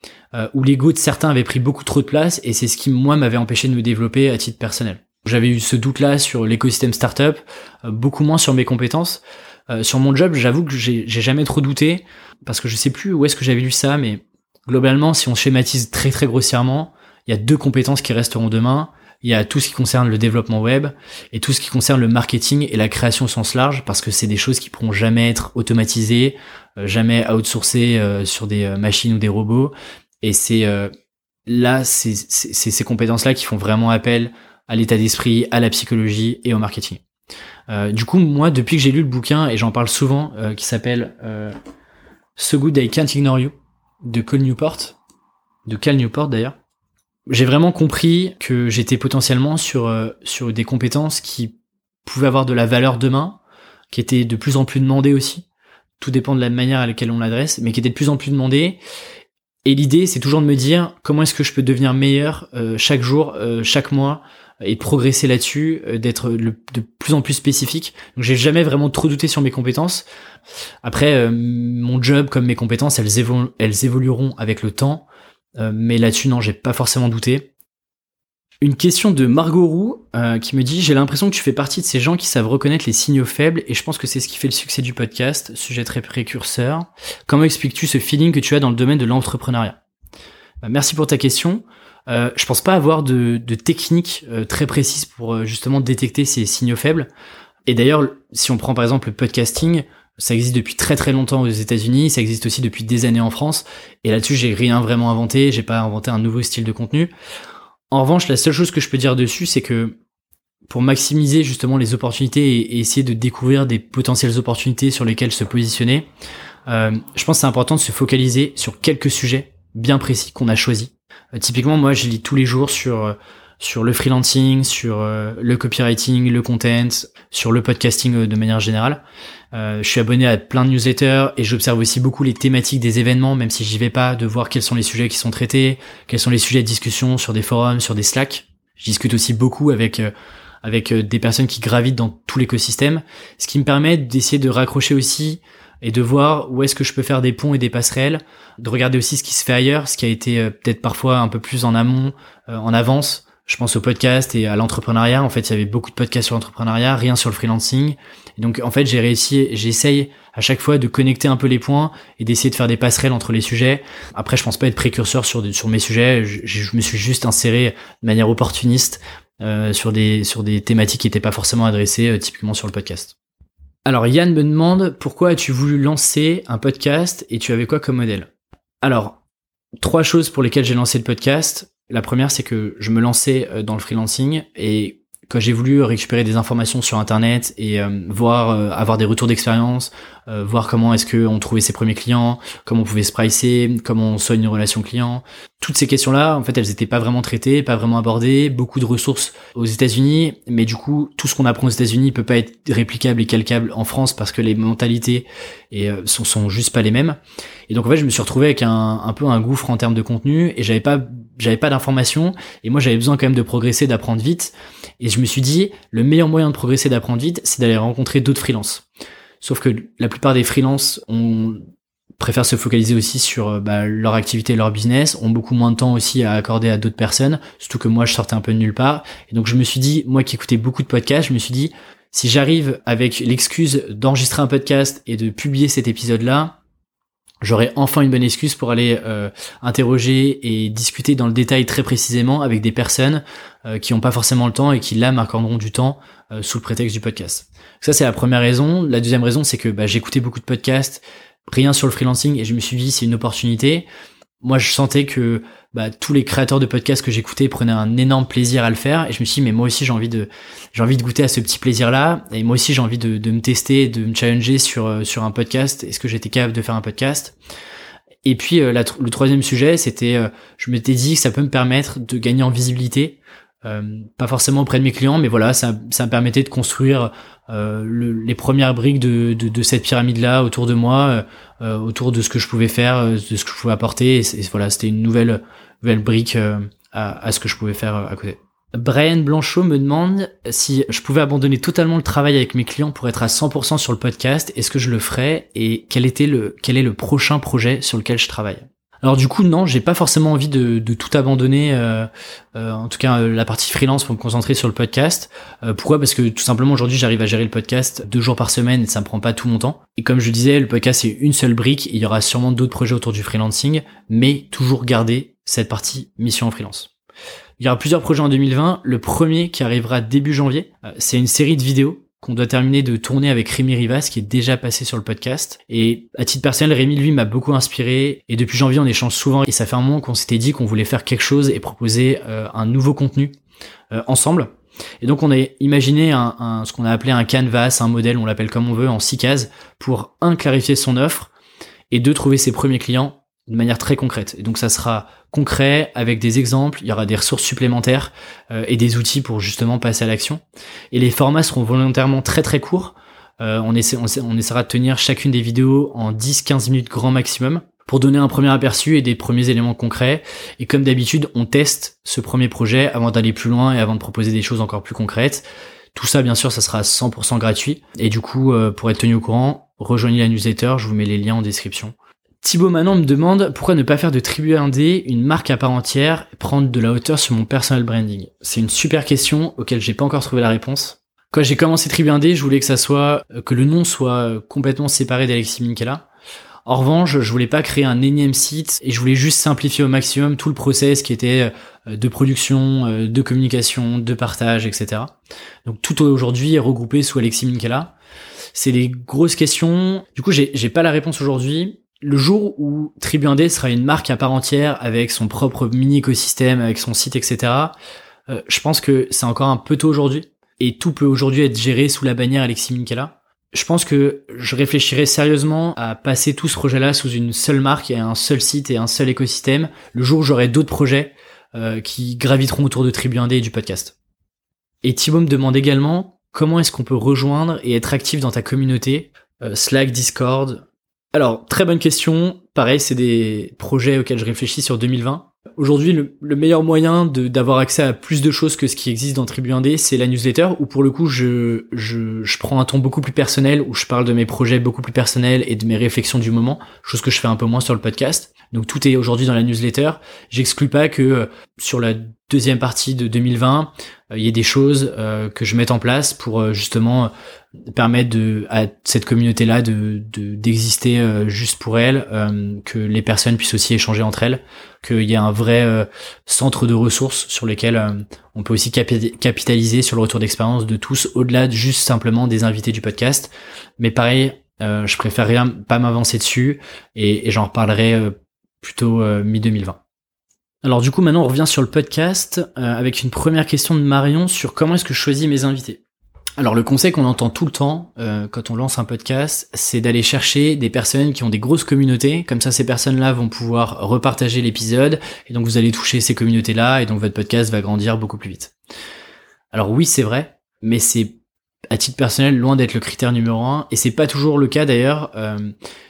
où l'ego de certains avait pris beaucoup trop de place et c'est ce qui moi m'avait empêché de me développer à titre personnel. J'avais eu ce doute-là sur l'écosystème startup, euh, beaucoup moins sur mes compétences. Euh, sur mon job, j'avoue que j'ai jamais trop douté, parce que je sais plus où est-ce que j'avais lu ça, mais globalement, si on schématise très très grossièrement, il y a deux compétences qui resteront demain. Il y a tout ce qui concerne le développement web et tout ce qui concerne le marketing et la création au sens large, parce que c'est des choses qui pourront jamais être automatisées, euh, jamais outsourcées sur des machines ou des robots. Et c'est là, c'est ces compétences-là qui font vraiment appel à l'état d'esprit, à la psychologie et au marketing. Euh, du coup, moi, depuis que j'ai lu le bouquin, et j'en parle souvent, euh, qui s'appelle euh, So Good I Can't Ignore You, de Cal Newport, de Cal Newport d'ailleurs, j'ai vraiment compris que j'étais potentiellement sur, euh, sur des compétences qui pouvaient avoir de la valeur demain, qui étaient de plus en plus demandées aussi. Tout dépend de la manière à laquelle on l'adresse, mais qui étaient de plus en plus demandées. Et l'idée, c'est toujours de me dire comment est-ce que je peux devenir meilleur euh, chaque jour, euh, chaque mois, et progresser là-dessus, d'être de plus en plus spécifique. Donc j'ai jamais vraiment trop douté sur mes compétences. Après, mon job comme mes compétences, elles, évolueront avec le temps. Euh, mais là-dessus, non, j'ai pas forcément douté. Une question de Margot Roux euh, qui me dit J'ai l'impression que tu fais partie de ces gens qui savent reconnaître les signaux faibles et je pense que c'est ce qui fait le succès du podcast, sujet très précurseur. Comment expliques-tu ce feeling que tu as dans le domaine de l'entrepreneuriat? Bah, Merci pour ta question. Euh, je pense pas avoir de, de technique euh, très précise pour justement détecter ces signaux faibles. Et d'ailleurs, si on prend par exemple le podcasting, ça existe depuis très très longtemps aux États-Unis, ça existe aussi depuis des années en France. Et là-dessus, j'ai rien vraiment inventé, j'ai pas inventé un nouveau style de contenu. En revanche, la seule chose que je peux dire dessus, c'est que pour maximiser justement les opportunités et, essayer de découvrir des potentielles opportunités sur lesquelles se positionner, euh, je pense que c'est important de se focaliser sur quelques sujets bien précis qu'on a choisis. Euh, typiquement, moi, je lis tous les jours sur euh, sur le freelancing, sur euh, le copywriting, le content, sur le podcasting euh, de manière générale. Euh, je suis abonné à plein de newsletters et j'observe aussi beaucoup les thématiques des événements, même si j'y vais pas, de voir quels sont les sujets qui sont traités, quels sont les sujets de discussion sur des forums, sur des Slack. Je discute aussi beaucoup avec avec des personnes qui gravitent dans tout l'écosystème, ce qui me permet d'essayer de raccrocher aussi et de voir où est-ce que je peux faire des ponts et des passerelles, de regarder aussi ce qui se fait ailleurs, ce qui a été peut-être parfois un peu plus en amont, en avance, je pense au podcast et à l'entrepreneuriat. En fait, il y avait beaucoup de podcasts sur l'entrepreneuriat, rien sur le freelancing. Et donc, en fait, j'ai réussi, j'essaye à chaque fois de connecter un peu les points et d'essayer de faire des passerelles entre les sujets. Après, je pense pas être précurseur sur, sur mes sujets. Je, me suis juste inséré de manière opportuniste euh, sur des sur des thématiques qui n'étaient pas forcément adressées euh, typiquement sur le podcast. Alors Yann me demande pourquoi as-tu voulu lancer un podcast et tu avais quoi comme modèle? Alors trois choses pour lesquelles j'ai lancé le podcast. La première, c'est que je me lançais euh, dans le freelancing et quand j'ai voulu récupérer des informations sur internet et euh, voir euh, avoir des retours d'expérience, voir comment est-ce que on trouvait ses premiers clients, comment on pouvait se pricer, comment on soigne une relation client, toutes ces questions-là, en fait, elles étaient pas vraiment traitées, pas vraiment abordées, beaucoup de ressources aux États-Unis, mais du coup, tout ce qu'on apprend aux États-Unis peut pas être réplicable et calcable en France parce que les mentalités et sont, sont juste pas les mêmes. Et donc en fait, je me suis retrouvé avec un, un peu un gouffre en termes de contenu et j'avais pas j'avais pas d'informations et moi j'avais besoin quand même de progresser, d'apprendre vite. Et je me suis dit, le meilleur moyen de progresser, d'apprendre vite, c'est d'aller rencontrer d'autres freelances. Sauf que la plupart des freelances préfèrent se focaliser aussi sur euh, bah, leur activité, leur business, ont beaucoup moins de temps aussi à accorder à d'autres personnes, surtout que moi je sortais un peu de nulle part. Et donc je me suis dit, moi qui écoutais beaucoup de podcasts, je me suis dit, si j'arrive avec l'excuse d'enregistrer un podcast et de publier cet épisode-là, j'aurai enfin une bonne excuse pour aller euh, interroger et discuter dans le détail très précisément avec des personnes euh, qui n'ont pas forcément le temps et qui là m'accorderont du temps euh, sous le prétexte du podcast. Ça c'est la première raison. La deuxième raison c'est que bah, j'écoutais beaucoup de podcasts, rien sur le freelancing et je me suis dit c'est une opportunité moi je sentais que bah, tous les créateurs de podcasts que j'écoutais prenaient un énorme plaisir à le faire. Et je me suis dit mais moi aussi j'ai envie de j'ai envie de goûter à ce petit plaisir là et moi aussi j'ai envie de, de, me tester de me challenger sur euh, sur un podcast. Est-ce que j'étais capable de faire un podcast? Et puis euh, le troisième sujet c'était euh, je m'étais dit que ça peut me permettre de gagner en visibilité euh, pas forcément auprès de mes clients, mais voilà, ça, ça me permettait de construire euh, le, les premières briques de, de, de cette pyramide-là autour de moi, euh, euh autour de ce que je pouvais faire, euh, de ce que je pouvais apporter. Et, voilà, c'était une nouvelle, nouvelle brique à, à, ce que je pouvais faire à côté. Brian Blanchot me demande si je pouvais abandonner totalement le travail avec mes clients pour être à 100% sur le podcast. Est-ce que je le ferais? Et quel était le quel est le prochain projet sur lequel je travaille? Alors du coup non, j'ai pas forcément envie de, tout abandonner, euh, euh, en tout cas euh, la partie freelance pour me concentrer sur le podcast. pourquoi? Parce que tout simplement aujourd'hui j'arrive à gérer le podcast deux jours par semaine et ça me prend pas tout mon temps. Et comme je disais, le podcast c'est une seule brique, il y aura sûrement d'autres projets autour du freelancing, mais toujours garder cette partie mission en freelance. Il y aura plusieurs projets en 2020. Le premier qui arrivera début janvier, c'est une série de vidéos qu'on doit terminer de tourner avec Rémi Rivas qui est déjà passé sur le podcast. Et à titre personnel, Rémi lui m'a beaucoup inspiré et depuis janvier on échange souvent et ça fait un moment qu'on s'était dit qu'on voulait faire quelque chose et proposer euh, un nouveau contenu euh, ensemble. Et donc on a imaginé un, ce qu'on a appelé un canvas, un modèle, on l'appelle comme on veut, en six cases, pour un clarifier son offre et deux trouver ses premiers clients de manière très concrète. Et donc ça sera concret avec des exemples, il y aura des ressources supplémentaires euh, et des outils pour justement passer à l'action. Et les formats seront volontairement très très courts. Euh, on, on, essaiera de tenir chacune des vidéos en 10-15 minutes grand maximum pour donner un premier aperçu et des premiers éléments concrets. Et comme d'habitude, on teste ce premier projet avant d'aller plus loin et avant de proposer des choses encore plus concrètes. Tout ça, bien sûr, ça sera 100% gratuit. Et du coup, euh, pour être tenu au courant, rejoignez la newsletter, je vous mets les liens en description. Thibaut Manon me demande pourquoi ne pas faire de Tribu Indé une marque à part entière et prendre de la hauteur sur mon personal branding. C'est une super question auquel j'ai pas encore trouvé la réponse. Quand j'ai commencé Tribu Indé, je voulais que ça soit, euh, que le nom soit euh, complètement séparé d'Alexis Minkela. En revanche, je voulais pas créer un énième site et je voulais juste simplifier au maximum tout le process qui était euh, de production, de communication, de partage, etc. Donc tout aujourd'hui est regroupé sous Alexis Minkela. C'est des grosses questions. Du coup, j'ai pas la réponse aujourd'hui le jour où Tribu Indé sera une marque à part entière avec son propre mini écosystème, avec son site, etc., euh, je pense que c'est encore un peu tôt aujourd'hui. Et tout peut aujourd'hui être géré sous la bannière Alexis Minkela. Je pense que je réfléchirai sérieusement à passer tout ce projet-là sous une seule marque et un seul site et un seul écosystème le jour où j'aurai d'autres projets euh, qui graviteront autour de Tribu Indé et du podcast. Et Thibaut me demande également comment est-ce qu'on peut rejoindre et être actif dans ta communauté, euh, Slack, Discord, alors, très bonne question. Pareil, c'est des projets auxquels je réfléchis sur 2020. Aujourd'hui, le, meilleur moyen d'avoir accès à plus de choses que ce qui existe dans Tribu 1D, c'est la newsletter, où pour le coup, je, je, je, prends un ton beaucoup plus personnel, où je parle de mes projets beaucoup plus personnels et de mes réflexions du moment, chose que je fais un peu moins sur le podcast. Donc tout est aujourd'hui dans la newsletter. J'exclus pas que euh, sur la deuxième partie de 2020, euh, il y ait des choses euh, que je mette en place pour justement permettre de, à cette communauté-là de d'exister juste pour elle, que les personnes puissent aussi échanger entre elles, qu'il y ait un vrai centre de ressources sur lesquels on peut aussi capitaliser sur le retour d'expérience de tous, au-delà de juste simplement des invités du podcast. Mais pareil, je préfère pas m'avancer dessus et, et j'en reparlerai plutôt euh, mi-2020. Alors du coup maintenant on revient sur le podcast euh, avec une première question de Marion sur comment est-ce que je choisis mes invités. Alors le conseil qu'on entend tout le temps euh, quand on lance un podcast, c'est d'aller chercher des personnes qui ont des grosses communautés, comme ça ces personnes-là vont pouvoir repartager l'épisode, et donc vous allez toucher ces communautés-là, et donc votre podcast va grandir beaucoup plus vite. Alors oui c'est vrai, mais c'est à titre personnel loin d'être le critère numéro un, et c'est pas toujours le cas d'ailleurs.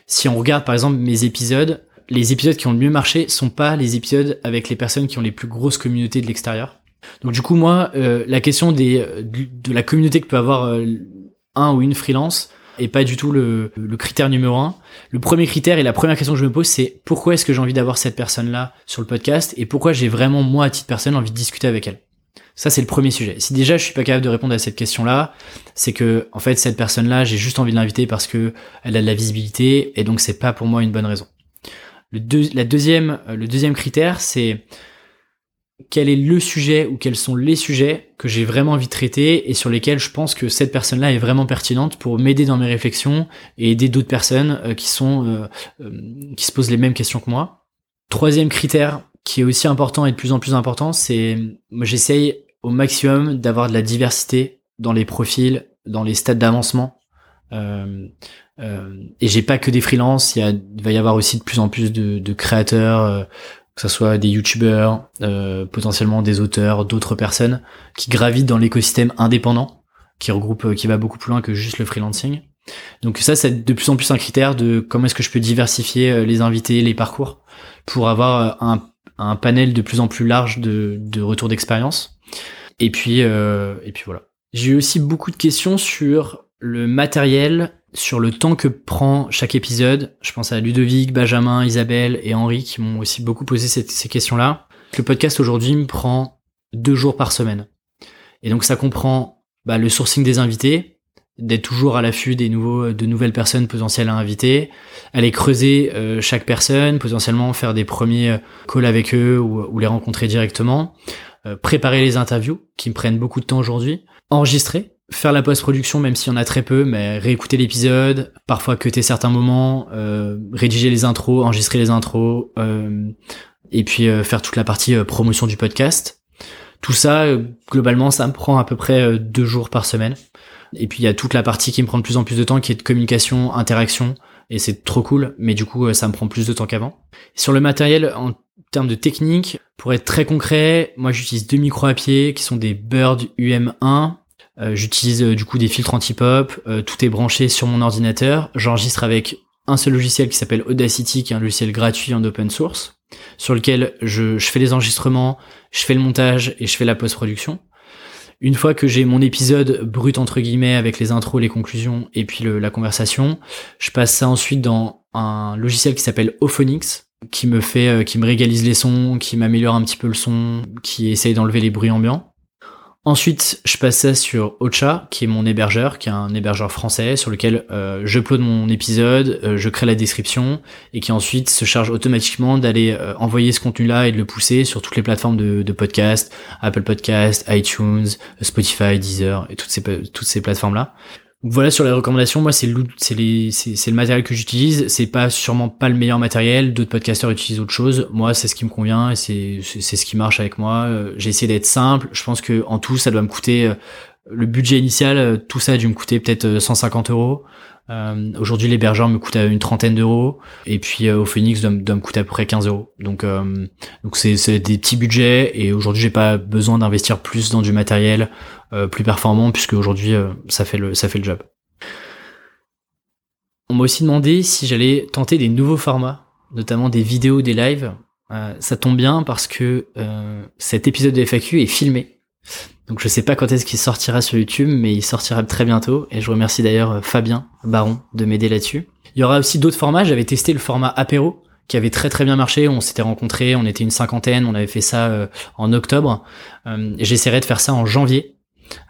si on regarde par exemple mes épisodes, les épisodes qui ont le mieux marché sont pas les épisodes avec les personnes qui ont les plus grosses communautés de l'extérieur. Donc du coup moi, euh, la question euh, de la communauté que peut avoir euh, un ou une freelance est pas du tout le, le, critère numéro un. Le premier critère et la première question que je me pose, c'est pourquoi est-ce que j'ai envie d'avoir cette personne-là sur le podcast et pourquoi j'ai vraiment moi à titre personnel envie de discuter avec elle? Ça c'est le premier sujet. Si déjà je suis pas capable de répondre à cette question-là, c'est que en fait cette personne-là, j'ai juste envie de l'inviter parce que elle a de la visibilité et donc c'est pas pour moi une bonne raison. Le, la deuxième, euh, le deuxième critère, c'est quel est le sujet ou quels sont les sujets que j'ai vraiment envie de traiter et sur lesquels je pense que cette personne-là est vraiment pertinente pour m'aider dans mes réflexions et aider d'autres personnes euh, qui sont euh, qui se posent les mêmes questions que moi. Troisième critère qui est aussi important et de plus en plus important, c'est j'essaye au maximum d'avoir de la diversité dans les profils, dans les stades d'avancement. Et j'ai pas que des freelances, il, il va y avoir aussi de plus en plus de, de créateurs, euh, que ce soit des youtubeurs, euh, potentiellement des auteurs, d'autres personnes qui gravitent dans l'écosystème indépendant, qui regroupe, qui va beaucoup plus loin que juste le freelancing. Donc ça, c'est de plus en plus un critère de comment est-ce que je peux diversifier les invités, les parcours, pour avoir un, un panel de plus en plus large de, de retours d'expérience. Et puis, et puis voilà. J'ai eu aussi beaucoup de questions sur le matériel sur le temps que prend chaque épisode. Je pense à Ludovic, Benjamin, Isabelle et Henri qui m'ont aussi beaucoup posé ces questions-là. Le podcast aujourd'hui me prend deux jours par semaine. Et donc ça comprend bah, le sourcing des invités, d'être toujours à l'affût des nouveaux, de nouvelles personnes potentielles à inviter, aller creuser euh, chaque personne, potentiellement faire des premiers euh, calls avec eux ou, les rencontrer directement, euh, préparer les interviews qui me prennent beaucoup de temps aujourd'hui, enregistrer faire la post-production même s'il y en a très peu, mais réécouter l'épisode, parfois cuter certains moments, euh, rédiger les intros, enregistrer les intros, euh, et puis euh, faire toute la partie euh, promotion du podcast. Tout ça, euh, globalement, ça me prend à peu près deux jours par semaine. Et puis il y a toute la partie qui me prend de plus en plus de temps, qui est de communication, interaction, et c'est trop cool, mais du coup ça me prend plus de temps qu'avant. Sur le matériel, en termes de technique, pour être très concret, moi j'utilise deux micros à pied qui sont des Bird UM1 euh, j'utilise euh, du coup des filtres anti-pop, euh, tout est branché sur mon ordinateur. J'enregistre avec un seul logiciel qui s'appelle Audacity, qui est un logiciel gratuit en open source, sur lequel je, je fais les enregistrements, je fais le montage et je fais la post-production. Une fois que j'ai mon épisode brut entre guillemets avec les intros, les conclusions et puis la conversation, je passe ça ensuite dans un logiciel qui s'appelle Ophonics, qui me fait, qui me régalise les sons, qui m'améliore un petit peu le son, qui essaye d'enlever les bruits ambiants. Ensuite, je passais sur Ocha, qui est mon hébergeur, qui est un hébergeur français sur lequel euh, je upload mon épisode, euh, je crée la description et qui ensuite se charge automatiquement d'aller euh, envoyer ce contenu-là et de le pousser sur toutes les plateformes de, podcast, Apple Podcast, iTunes, Spotify, Deezer et toutes ces toutes ces plateformes-là voilà sur les recommandations, moi c'est le, matériel que j'utilise. C'est pas sûrement pas le meilleur matériel. D'autres podcasteurs utilisent autre chose. Moi c'est ce qui me convient et c'est, ce qui marche avec moi. Euh, j'ai essayé d'être simple. Je pense que en tout ça doit me coûter euh, le budget initial. Euh, tout ça a dû me coûter peut-être 150 euros. Euh, Aujourd'hui, l'hébergeur me coûte une trentaine d'euros, et puis au Phoenix doit, doit, me coûter à peu près 15 euros. Donc, donc c'est des petits budgets, et aujourd'hui, j'ai pas besoin d'investir plus dans du matériel plus performant, puisque aujourd'hui, euh, ça fait le ça fait le job. On m'a aussi demandé si j'allais tenter des nouveaux formats, notamment des vidéos, des lives. ça tombe bien parce que cet épisode de FAQ est filmé. Donc je sais pas quand est-ce qu'il sortira sur YouTube, mais il sortira très bientôt. Et je remercie d'ailleurs euh, Fabien Baron de m'aider là-dessus. Il y aura aussi d'autres formats. J'avais testé le format apéro qui avait très très bien marché. On s'était rencontrés, on était une cinquantaine, on avait fait ça euh, en octobre. Euh, J'essaierai de faire ça en janvier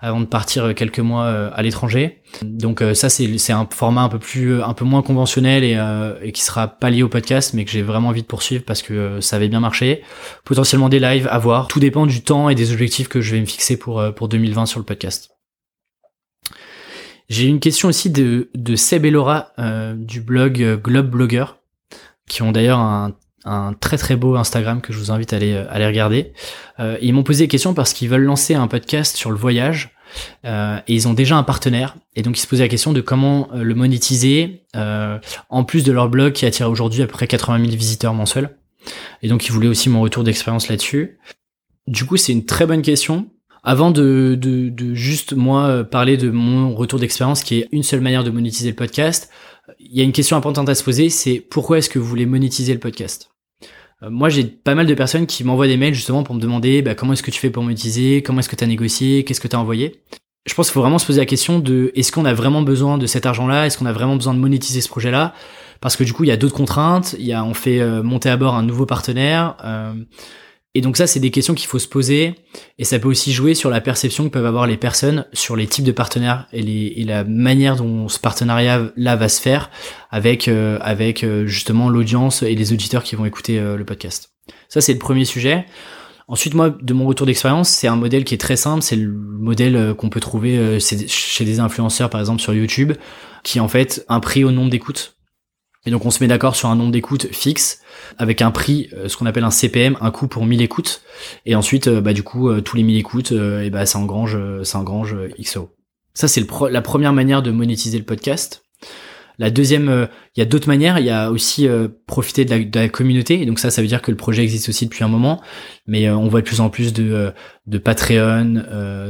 avant de partir euh, quelques mois euh, à l'étranger. Donc euh, ça c'est un format un peu plus un peu moins conventionnel et, et qui sera pas lié au podcast mais que j'ai vraiment envie de poursuivre parce que ça avait bien marché. Potentiellement des lives à voir. Tout dépend du temps et des objectifs que je vais me fixer pour pour 2020 sur le podcast. J'ai une question aussi de, de Seb et Laura du blog Globe Blogger qui ont d'ailleurs un un très très beau Instagram que je vous invite à aller, à aller regarder. Euh, ils m'ont posé des questions parce qu'ils veulent lancer un podcast sur le voyage euh, et ils ont déjà un partenaire et donc ils se posaient la question de comment euh, le monétiser euh, en plus de leur blog qui attire aujourd'hui à peu près 80 000 visiteurs mensuels. Et donc ils voulaient aussi mon retour d'expérience là-dessus. Du coup c'est une très bonne question. Avant de, de, de juste moi parler de mon retour d'expérience qui est une seule manière de monétiser le podcast, il y a une question importante à se poser, c'est pourquoi est-ce que vous voulez monétiser le podcast? Euh, moi, j'ai pas mal de personnes qui m'envoient des mails justement pour me demander bah, comment est-ce que tu fais pour monétiser, comment est-ce que tu as négocié, qu'est-ce que tu as envoyé? Je pense qu'il faut vraiment se poser la question de est-ce qu'on a vraiment besoin de cet argent-là, est-ce qu'on a vraiment besoin de monétiser ce projet-là? Parce que du coup, il y a d'autres contraintes, il y a on fait euh, monter à bord un nouveau partenaire. Euh, et donc ça, c'est des questions qu'il faut se poser, et ça peut aussi jouer sur la perception que peuvent avoir les personnes sur les types de partenaires et, la manière dont ce partenariat-là va se faire avec euh, avec euh, justement l'audience et les auditeurs qui vont écouter euh, le podcast. Ça, c'est le premier sujet. Ensuite, moi, de mon retour d'expérience, c'est un modèle qui est très simple. C'est le modèle qu'on peut trouver chez des influenceurs, par exemple, sur YouTube, qui est en fait un prix au nombre d'écoutes. Et donc on se met d'accord sur un nombre d'écoutes fixe avec un prix, euh, ce qu'on appelle un CPM, un coût pour 1000 écoutes. Et ensuite, euh, bah du coup, euh, tous les 1000 écoutes, et bah ça engrange, ça engrange XO. Ça c'est la première manière de monétiser le podcast. La deuxième, il y a d'autres manières. Il y a aussi profiter de la, de la, communauté. Et donc ça, ça veut dire que le projet existe aussi depuis un moment. Mais on voit de plus en plus de, de Patreon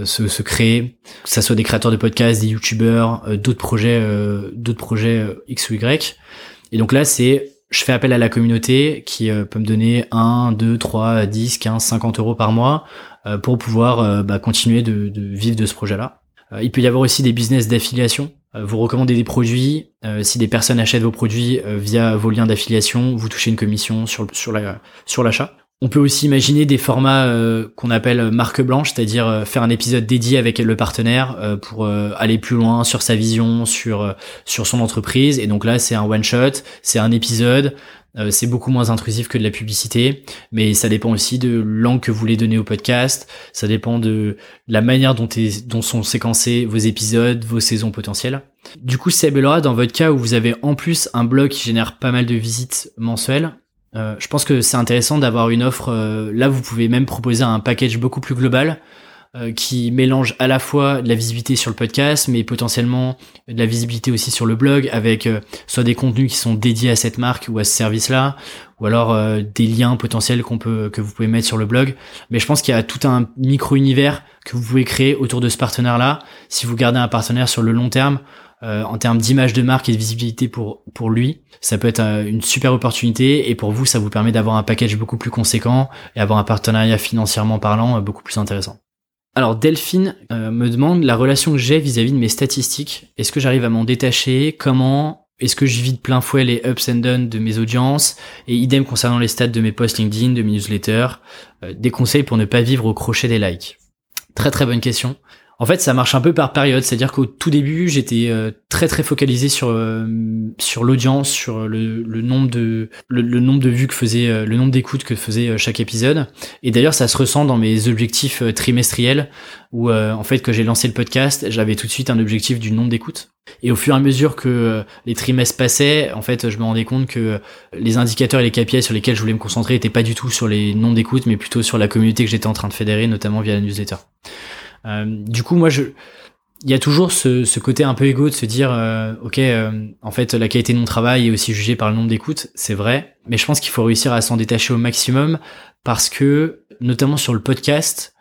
se, se, créer, que ça soit des créateurs de podcasts, des youtubeurs, d'autres projets, d'autres projets X ou Y. Et donc là, c'est je fais appel à la communauté qui euh, peut me donner 1, 2, 3, 10, 15, 50 euros par mois euh, pour pouvoir euh, bah, continuer de, vivre de ce projet-là. il peut y avoir aussi des business d'affiliation. vous recommandez des produits. si des personnes achètent vos produits via vos liens d'affiliation, vous touchez une commission sur, sur l'achat. On peut aussi imaginer des formats euh, qu'on appelle marque blanche, c'est-à-dire euh, faire un épisode dédié avec le partenaire euh, pour aller plus loin sur sa vision, sur sur son entreprise. Et donc là, c'est un one shot, c'est un épisode. Euh, c'est beaucoup moins intrusif que de la publicité, mais ça dépend aussi de l'angle que vous voulez donner au podcast. Ça dépend de la manière dont, sont séquencés vos épisodes, vos saisons potentielles. Du coup, Seb et dans votre cas où vous avez en plus un blog qui génère pas mal de visites mensuelles, euh, je pense que c'est intéressant d'avoir une offre. Euh, là, vous pouvez même proposer un package beaucoup plus global euh, qui mélange à la fois de la visibilité sur le podcast, mais potentiellement de la visibilité aussi sur le blog, avec soit des contenus qui sont dédiés à cette marque ou à ce service-là, ou alors des liens potentiels que vous pouvez mettre sur le blog. Mais je pense qu'il y a tout un micro univers que vous pouvez créer autour de ce partenaire-là. Si vous gardez un partenaire sur le long terme, euh, en termes d'image de marque et de visibilité pour pour lui, ça peut être euh, une super opportunité et pour vous, ça vous permet d'avoir un package beaucoup plus conséquent et avoir un partenariat financièrement parlant euh, beaucoup plus intéressant. Alors Delphine me demande la relation que j'ai vis-à-vis de mes statistiques. Est-ce que j'arrive à m'en détacher? Comment? Est-ce que je vis de plein fouet les ups and downs de mes audiences? Et idem concernant les stats de mes posts LinkedIn, de mes newsletters. des conseils pour ne pas vivre au crochet des likes. Très très bonne question. En fait, ça marche un peu par période, c'est-à-dire qu'au tout début, j'étais euh, très très focalisé sur euh, sur l'audience, sur le, nombre de le, nombre de vues que faisait euh, le nombre d'écoutes que faisait chaque épisode. Et d'ailleurs, ça se ressent dans mes objectifs trimestriels où en fait que j'ai lancé le podcast, j'avais tout de suite un objectif du nombre d'écoutes. Et au fur et à mesure que les trimestres passaient, en fait, je me rendais compte que les indicateurs et les KPI sur lesquels je voulais me concentrer étaient pas du tout sur les nombres d'écoutes, mais plutôt sur la communauté que j'étais en train de fédérer, notamment via la newsletter. Euh, du coup, moi, je, il y a toujours ce, ce, côté un peu égo de se dire, euh, ok, euh, en fait, la qualité de mon travail est aussi jugée par le nombre d'écoutes, c'est vrai, mais je pense qu'il faut réussir à s'en détacher au maximum parce que, notamment sur le podcast,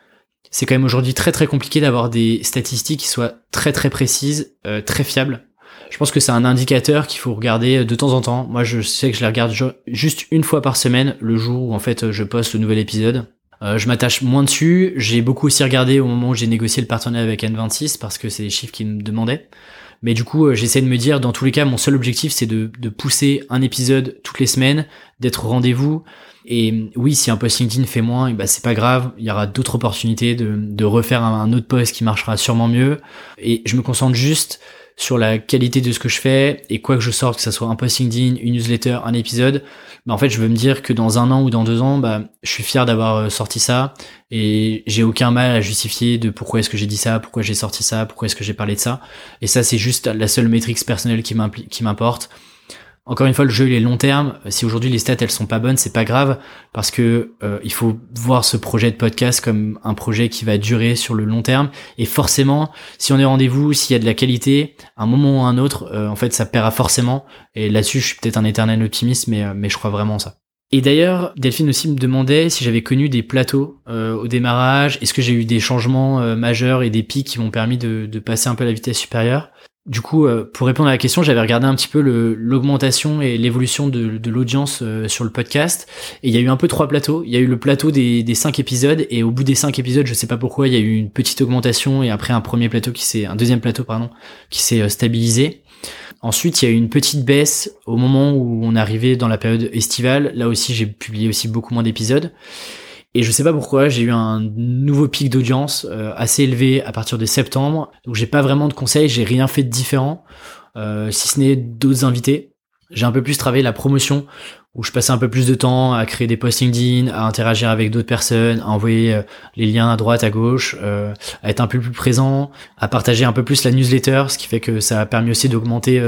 c'est quand même aujourd'hui très très compliqué d'avoir des statistiques qui soient très très précises, très fiables. Je pense que c'est un indicateur qu'il faut regarder de temps en temps. Moi, je sais que je les regarde juste une fois par semaine, le jour où en fait je poste le nouvel épisode. Euh, je m'attache moins dessus. J'ai beaucoup aussi regardé au moment où j'ai négocié le partenariat avec N26 parce que c'est des chiffres qui me demandaient. Mais du coup, euh, j'essaie de me dire, dans tous les cas, mon seul objectif, c'est de, de, pousser un épisode toutes les semaines, d'être au rendez-vous. Et oui, si un post LinkedIn fait moins, bah c'est pas grave. Il y aura d'autres opportunités de, de refaire un, un, autre post qui marchera sûrement mieux. Et je me concentre juste sur la qualité de ce que je fais et quoi que je sorte, que ça soit un post LinkedIn, une newsletter, un épisode, bah en fait je veux me dire que dans un an ou dans deux ans, bah je suis fier d'avoir euh, sorti ça et j'ai aucun mal à justifier de pourquoi est-ce que j'ai dit ça, pourquoi j'ai sorti ça, pourquoi est-ce que j'ai parlé de ça. Et ça c'est juste la seule métrique personnelle qui m'importe. Encore une fois, le jeu il est long terme. Si aujourd'hui les stats elles sont pas bonnes, c'est pas grave parce que euh, il faut voir ce projet de podcast comme un projet qui va durer sur le long terme. Et forcément, si on est rendez-vous, s'il y a de la qualité, un moment ou un autre, euh, en fait, ça paiera forcément. Et là-dessus, je suis peut-être un éternel optimiste, mais euh, mais je crois vraiment ça. Et d'ailleurs, Delphine aussi me demandait si j'avais connu des plateaux au démarrage. Est-ce que j'ai eu des changements majeurs et des pics qui m'ont permis de passer un peu à la vitesse supérieure? Du coup, euh, pour répondre à la question, j'avais regardé un petit peu l'augmentation et l'évolution de, l'audience euh, sur le podcast. Et il y a eu un peu trois plateaux. Il y a eu le plateau des, cinq épisodes, et au bout des cinq épisodes, je sais pas pourquoi, il y a eu une petite augmentation, et après un premier plateau qui s'est, un deuxième plateau pardon, qui s'est euh, stabilisé. Ensuite, il y a eu une petite baisse au moment où on arrivait dans la période estivale. Là aussi, j'ai publié aussi beaucoup moins d'épisodes. Et je sais pas pourquoi, j'ai eu un nouveau pic d'audience euh, assez élevé à partir de septembre. Donc j'ai pas vraiment de conseils, j'ai rien fait de différent, euh, si ce n'est d'autres invités. J'ai un peu plus travaillé la promotion, où je passais un peu plus de temps à créer des posts LinkedIn, à interagir avec d'autres personnes, à envoyer euh, les liens à droite, à gauche, à être un peu plus présent, à partager un peu plus la newsletter, ce qui fait que ça a permis aussi d'augmenter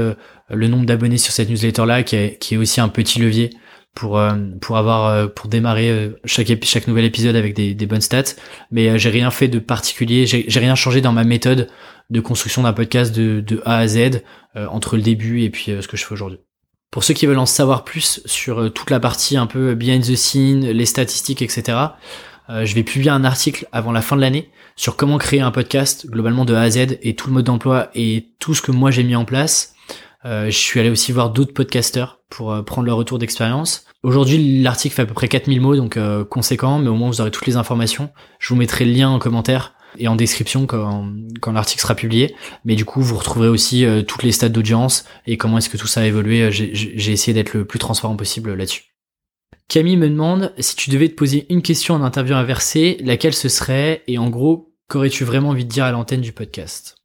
le nombre d'abonnés sur cette newsletter-là, qui est, qui est aussi un petit levier pour euh, pour avoir euh, pour démarrer euh, chaque chaque nouvel épisode avec des, des bonnes stats. Mais j'ai rien fait de particulier. J'ai rien changé dans ma méthode de construction d'un podcast de, de A à Z entre le début et puis ce que je fais aujourd'hui. Pour ceux qui veulent en savoir plus sur toute la partie un peu behind the scene les statistiques etc je vais publier un article avant la fin de l'année sur comment créer un podcast globalement de A à Z et tout le mode d'emploi et tout ce que moi j'ai mis en place je suis allé aussi voir d'autres podcasteurs pour euh, prendre leur retour d'expérience. Aujourd'hui, l'article fait à peu près 4000 mots, donc euh, conséquent, mais au moins vous aurez toutes les informations. Je vous mettrai le lien en commentaire et en description quand, quand l'article sera publié. Mais du coup, vous retrouverez aussi toutes les stats d'audience et comment est-ce que tout ça a évolué. J'ai essayé d'être le plus transparent possible là-dessus. Camille me demande si tu devais te poser une question en interview inversée, laquelle ce serait? Et en gros, qu'aurais-tu vraiment envie de dire à l'antenne du podcast?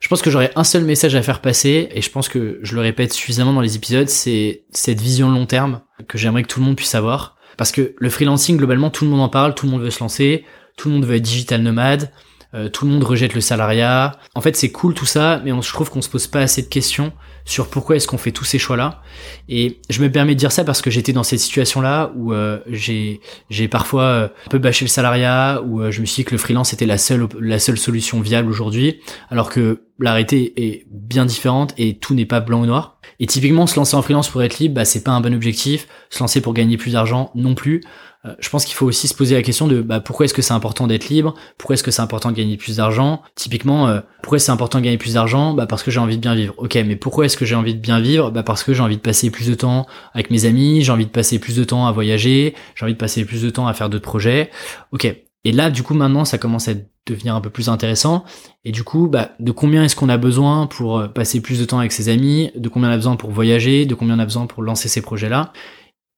Je pense que j'aurais un seul message à faire passer, et je pense que je le répète suffisamment dans les épisodes, c'est cette vision long terme que j'aimerais que tout le monde puisse avoir. Parce que le freelancing, globalement, tout le monde en parle, tout le monde veut se lancer, tout le monde veut être digital nomade, euh, tout le monde rejette le salariat. En fait, c'est cool tout ça, mais on, je trouve qu'on se pose pas assez de questions sur pourquoi est-ce qu'on fait tous ces choix-là. Et je me permets de dire ça parce que j'étais dans cette situation-là où euh, j'ai parfois euh, un peu bâché le salariat, où je me suis dit que le freelance était la seule la seule solution viable aujourd'hui, alors que la réalité est bien différente et tout n'est pas blanc ou noir. Et typiquement, se lancer en freelance pour être libre, bah, c'est pas un bon objectif. Se lancer pour gagner plus d'argent non plus. Euh, je pense qu'il faut aussi se poser la question de bah, pourquoi est-ce que c'est important d'être libre? Pourquoi est-ce que c'est important de gagner plus d'argent? Typiquement, euh, pourquoi c'est important de gagner plus d'argent? Bah parce que j'ai envie de bien vivre. Ok, mais pourquoi est-ce que j'ai envie de bien vivre? Bah parce que j'ai envie de passer plus de temps avec mes amis, j'ai envie de passer plus de temps à voyager, j'ai envie de passer plus de temps à faire d'autres projets. Ok. Et là, du coup, maintenant, ça commence à devenir un peu plus intéressant. Et du coup, bah, de combien est-ce qu'on a besoin pour euh, passer plus de temps avec ses amis? De combien on a besoin pour voyager? De combien on a besoin pour lancer ces projets-là?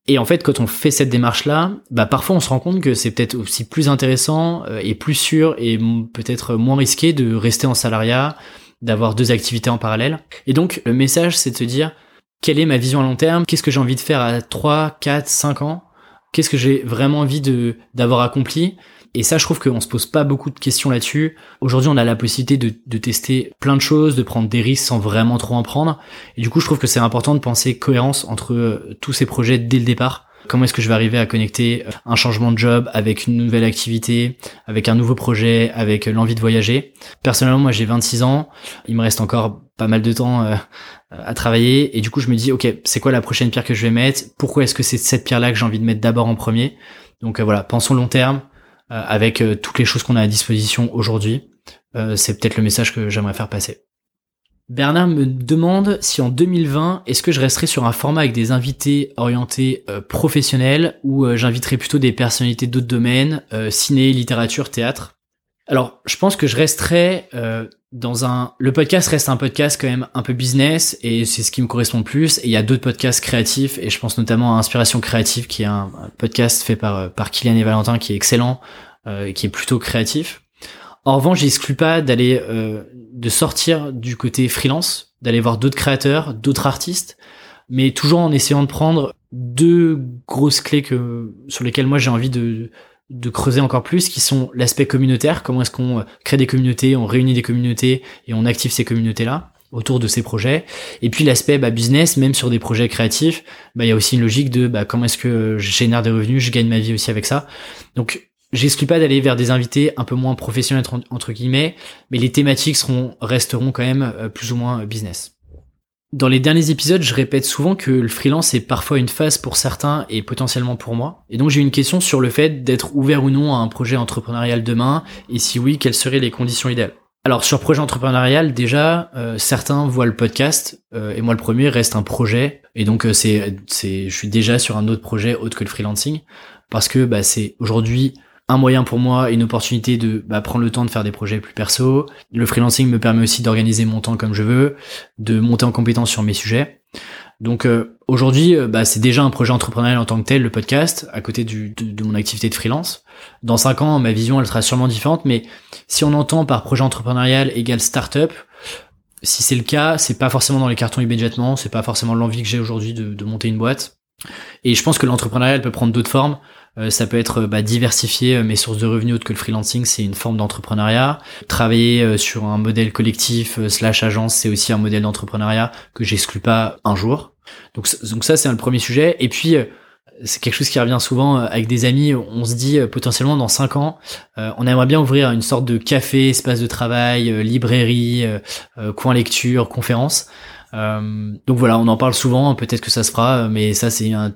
Et en fait, quand on fait cette démarche-là, bah parfois on se rend compte que c'est peut-être aussi plus intéressant euh, et plus sûr et peut-être moins risqué de rester en salariat, d'avoir deux activités en parallèle. Et donc, le message, c'est de se dire, quelle est ma vision à long terme? Qu'est-ce que j'ai envie de faire à 3, 4, 5 ans? Qu'est-ce que j'ai vraiment envie d'avoir accompli? Et ça, je trouve qu'on se pose pas beaucoup de questions là-dessus. Aujourd'hui, on a la possibilité de, de, tester plein de choses, de prendre des risques sans vraiment trop en prendre. Et du coup, je trouve que c'est important de penser cohérence entre euh, tous ces projets dès le départ. Comment est-ce que je vais arriver à connecter euh, un changement de job avec une nouvelle activité, avec un nouveau projet, avec euh, l'envie de voyager? Personnellement, moi j'ai 26 ans, il me reste encore pas mal de temps à travailler et du coup je me dis ok c'est quoi la prochaine pierre que je vais mettre? Pourquoi est-ce que c'est cette pierre là que j'ai envie de mettre d'abord en premier? Donc voilà, pensons long terme, avec euh, toutes les choses qu'on a à disposition aujourd'hui. Euh, c'est peut-être le message que j'aimerais faire passer. Bernard me demande si en 2020, est-ce que je resterai sur un format avec des invités orientés professionnels ou j'inviterai plutôt des personnalités d'autres domaines, ciné, littérature, théâtre? Alors, je pense que je resterai dans un le podcast reste un podcast quand même un peu business et c'est ce qui me correspond le plus et il y a d'autres podcasts créatifs et je pense notamment à Inspiration créative qui est un, podcast fait par par Kylian et Valentin qui est excellent euh, qui est plutôt créatif. En revanche, j'exclus pas d'aller euh, de sortir du côté freelance, d'aller voir d'autres créateurs, d'autres artistes, mais toujours en essayant de prendre deux grosses clés que sur lesquelles moi j'ai envie de creuser encore plus, qui sont l'aspect communautaire, comment est-ce qu'on euh, crée des communautés, on réunit des communautés et on active ces communautés-là autour de ces projets. Et puis l'aspect bah, business, même sur des projets créatifs, bah, il y a aussi une logique de bah, comment est-ce que je génère des revenus, je gagne ma vie aussi avec ça. Donc j'exclus pas d'aller vers des invités un peu moins professionnels entre guillemets, mais les thématiques seront resteront quand même euh, plus ou moins business. Dans les derniers épisodes, je répète souvent que le freelance est parfois une phase pour certains et potentiellement pour moi. Et donc j'ai une question sur le fait d'être ouvert ou non à un projet entrepreneurial demain, et si oui, quelles seraient les conditions idéales. Alors sur projet entrepreneurial, déjà, euh, certains voient le podcast, euh, et moi le premier reste un projet, et donc euh, c'est, c'est, je suis déjà sur un autre projet autre que le freelancing, parce que bah, c'est aujourd'hui un moyen pour moi, une opportunité de bah, prendre le temps de faire des projets plus perso. Le freelancing me permet aussi d'organiser mon temps comme je veux, de monter en compétence sur mes sujets. Donc euh, aujourd'hui, euh, bah, c'est déjà un projet entrepreneurial en tant que tel, le podcast, à côté de, mon activité de freelance. Dans cinq ans, ma vision, elle sera sûrement différente, mais si on entend par projet entrepreneurial égale startup, si c'est le cas, c'est pas forcément dans les cartons immédiatement, c'est pas forcément l'envie que j'ai aujourd'hui de, de monter une boîte. Et je pense que l'entrepreneuriat peut prendre d'autres formes. Euh, ça peut être bah, diversifier euh, mes sources de revenus autres que le freelancing, c'est une forme d'entrepreneuriat. Travailler euh, sur un modèle collectif slash agence, c'est aussi un modèle d'entrepreneuriat que j'exclus pas un jour. Donc, donc ça, c'est le premier sujet. Et puis, c'est quelque chose qui revient souvent avec des amis. On se dit potentiellement dans cinq ans, on aimerait bien ouvrir une sorte de café, espace de travail, librairie, coin lecture, conférence. Euh, donc voilà, on en parle souvent, peut-être que ça se fera, mais ça c'est un,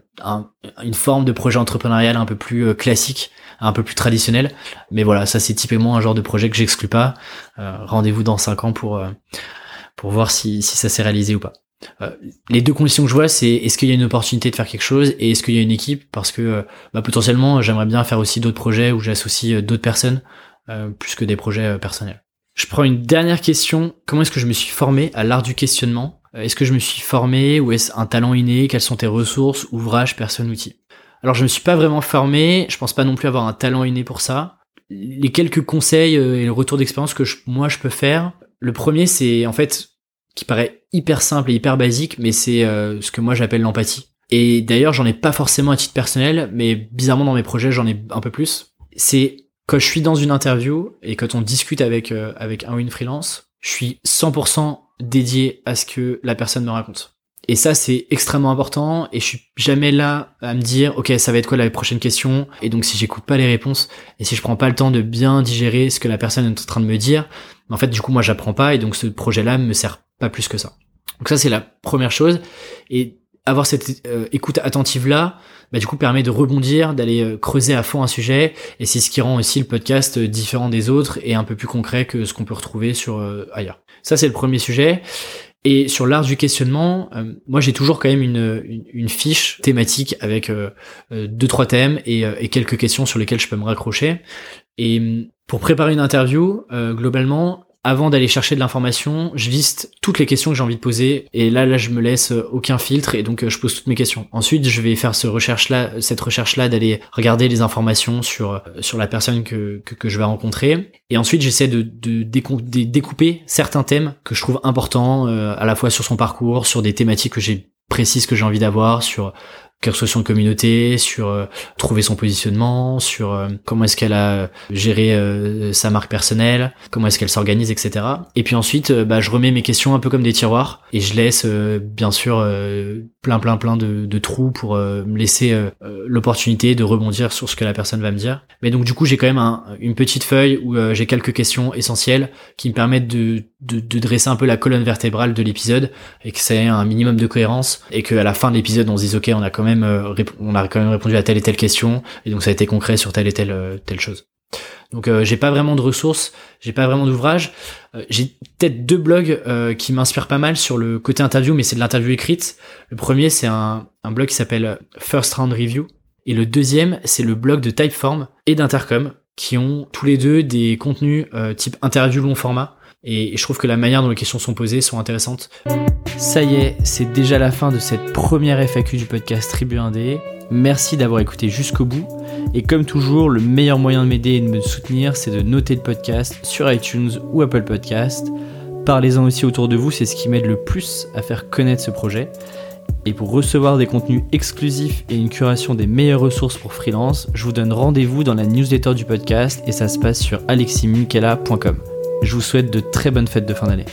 une forme de projet entrepreneurial un peu plus euh, classique, un peu plus traditionnel. Mais voilà, ça c'est typiquement un genre de projet que j'exclus pas. Euh, Rendez-vous dans 5 ans pour, euh, pour voir si, si ça s'est réalisé ou pas. les deux conditions que je vois, c'est est-ce qu'il y a une opportunité de faire quelque chose et est-ce qu'il y a une équipe? Parce que bah, potentiellement j'aimerais bien faire aussi d'autres projets où j'associe d'autres personnes plus que des projets personnels. Je prends une dernière question. Comment est-ce que je me suis formé à l'art du questionnement? euh, est-ce que je me suis formé ou est-ce un talent inné? Quelles sont tes ressources, ouvrages, personnes, outils? Alors je me suis pas vraiment formé, je pense pas non plus avoir un talent inné pour ça. Les quelques conseils euh, et le retour d'expérience que moi je peux faire, Le premier, c'est en fait qui paraît hyper simple et hyper basique, mais c'est euh, ce que moi j'appelle l'empathie. Et d'ailleurs, j'en ai pas forcément à titre personnel, mais bizarrement dans mes projets, j'en ai un peu plus. C'est quand je suis dans une interview et quand on discute avec euh, avec un ou une freelance, je suis 100% dédié à ce que la personne me raconte. Et ça, c'est extrêmement important. Et je suis jamais là à me dire, ok, ça va être quoi la prochaine question. Et donc, si j'écoute pas les réponses et si je prends pas le temps de bien digérer ce que la personne est en train de me dire, en fait, du coup, moi, j'apprends pas. Et donc, ce projet-là me sert pas plus que ça. Donc ça, c'est la première chose. Et avoir cette euh, écoute attentive là, bah, du coup permet de rebondir, d'aller euh, creuser à fond un sujet, et c'est ce qui rend aussi le podcast euh, différent des autres et un peu plus concret que ce qu'on peut retrouver sur ailleurs. Ça c'est le premier sujet. Et sur l'art du questionnement, moi j'ai toujours quand même une, fiche thématique avec deux trois thèmes et, et, quelques questions sur lesquelles je peux me raccrocher. Et pour préparer une interview, globalement, avant d'aller chercher de l'information, je liste toutes les questions que j'ai envie de poser et là là je me laisse euh, aucun filtre et donc euh, je pose toutes mes questions. Ensuite, je vais faire ce recherche là cette recherche là d'aller regarder les informations sur euh, sur la personne que, que, je vais rencontrer et ensuite j'essaie de, de, découper certains thèmes que je trouve importants à la fois sur son parcours, sur des thématiques que j'ai précises que j'ai envie d'avoir, sur construction de communauté, sur euh, trouver son positionnement, sur euh, comment est-ce qu'elle a géré euh, sa marque personnelle, comment est-ce qu'elle s'organise, etc. Et puis ensuite, bah, je remets mes questions un peu comme des tiroirs et je laisse bien sûr plein plein plein de, de trous pour me laisser l'opportunité de rebondir sur ce que la personne va me dire. Mais donc du coup, j'ai quand même un, une petite feuille où j'ai quelques questions essentielles qui me permettent de, de, de, dresser un peu la colonne vertébrale de l'épisode et que c'est un minimum de cohérence et qu'à la fin de l'épisode, on se dise ok, on a quand même euh, on a quand même répondu à telle et telle question et donc ça a été concret sur telle et telle euh, telle chose. Donc euh, j'ai pas vraiment de ressources, j'ai pas vraiment d'ouvrage. j'ai peut-être deux blogs qui m'inspirent pas mal sur le côté interview, mais c'est de l'interview écrite. Le premier c'est un, un blog qui s'appelle First Round Review et le deuxième c'est le blog de Typeform et d'Intercom qui ont tous les deux des contenus type interview long format et je trouve que la manière dont les questions sont posées sont intéressantes. Ça y est, c'est déjà la fin de cette première FAQ du podcast Tribu 1D. Merci d'avoir écouté jusqu'au bout. Et comme toujours, le meilleur moyen de m'aider et de me soutenir, c'est de noter le podcast sur iTunes ou Apple Podcast. Parlez-en aussi autour de vous, c'est ce qui m'aide le plus à faire connaître ce projet. Et pour recevoir des contenus exclusifs et une curation des meilleures ressources pour freelance, je vous donne rendez-vous dans la newsletter du podcast et ça se passe sur aleximinkela.com. Je vous souhaite de très bonnes fêtes de fin d'année.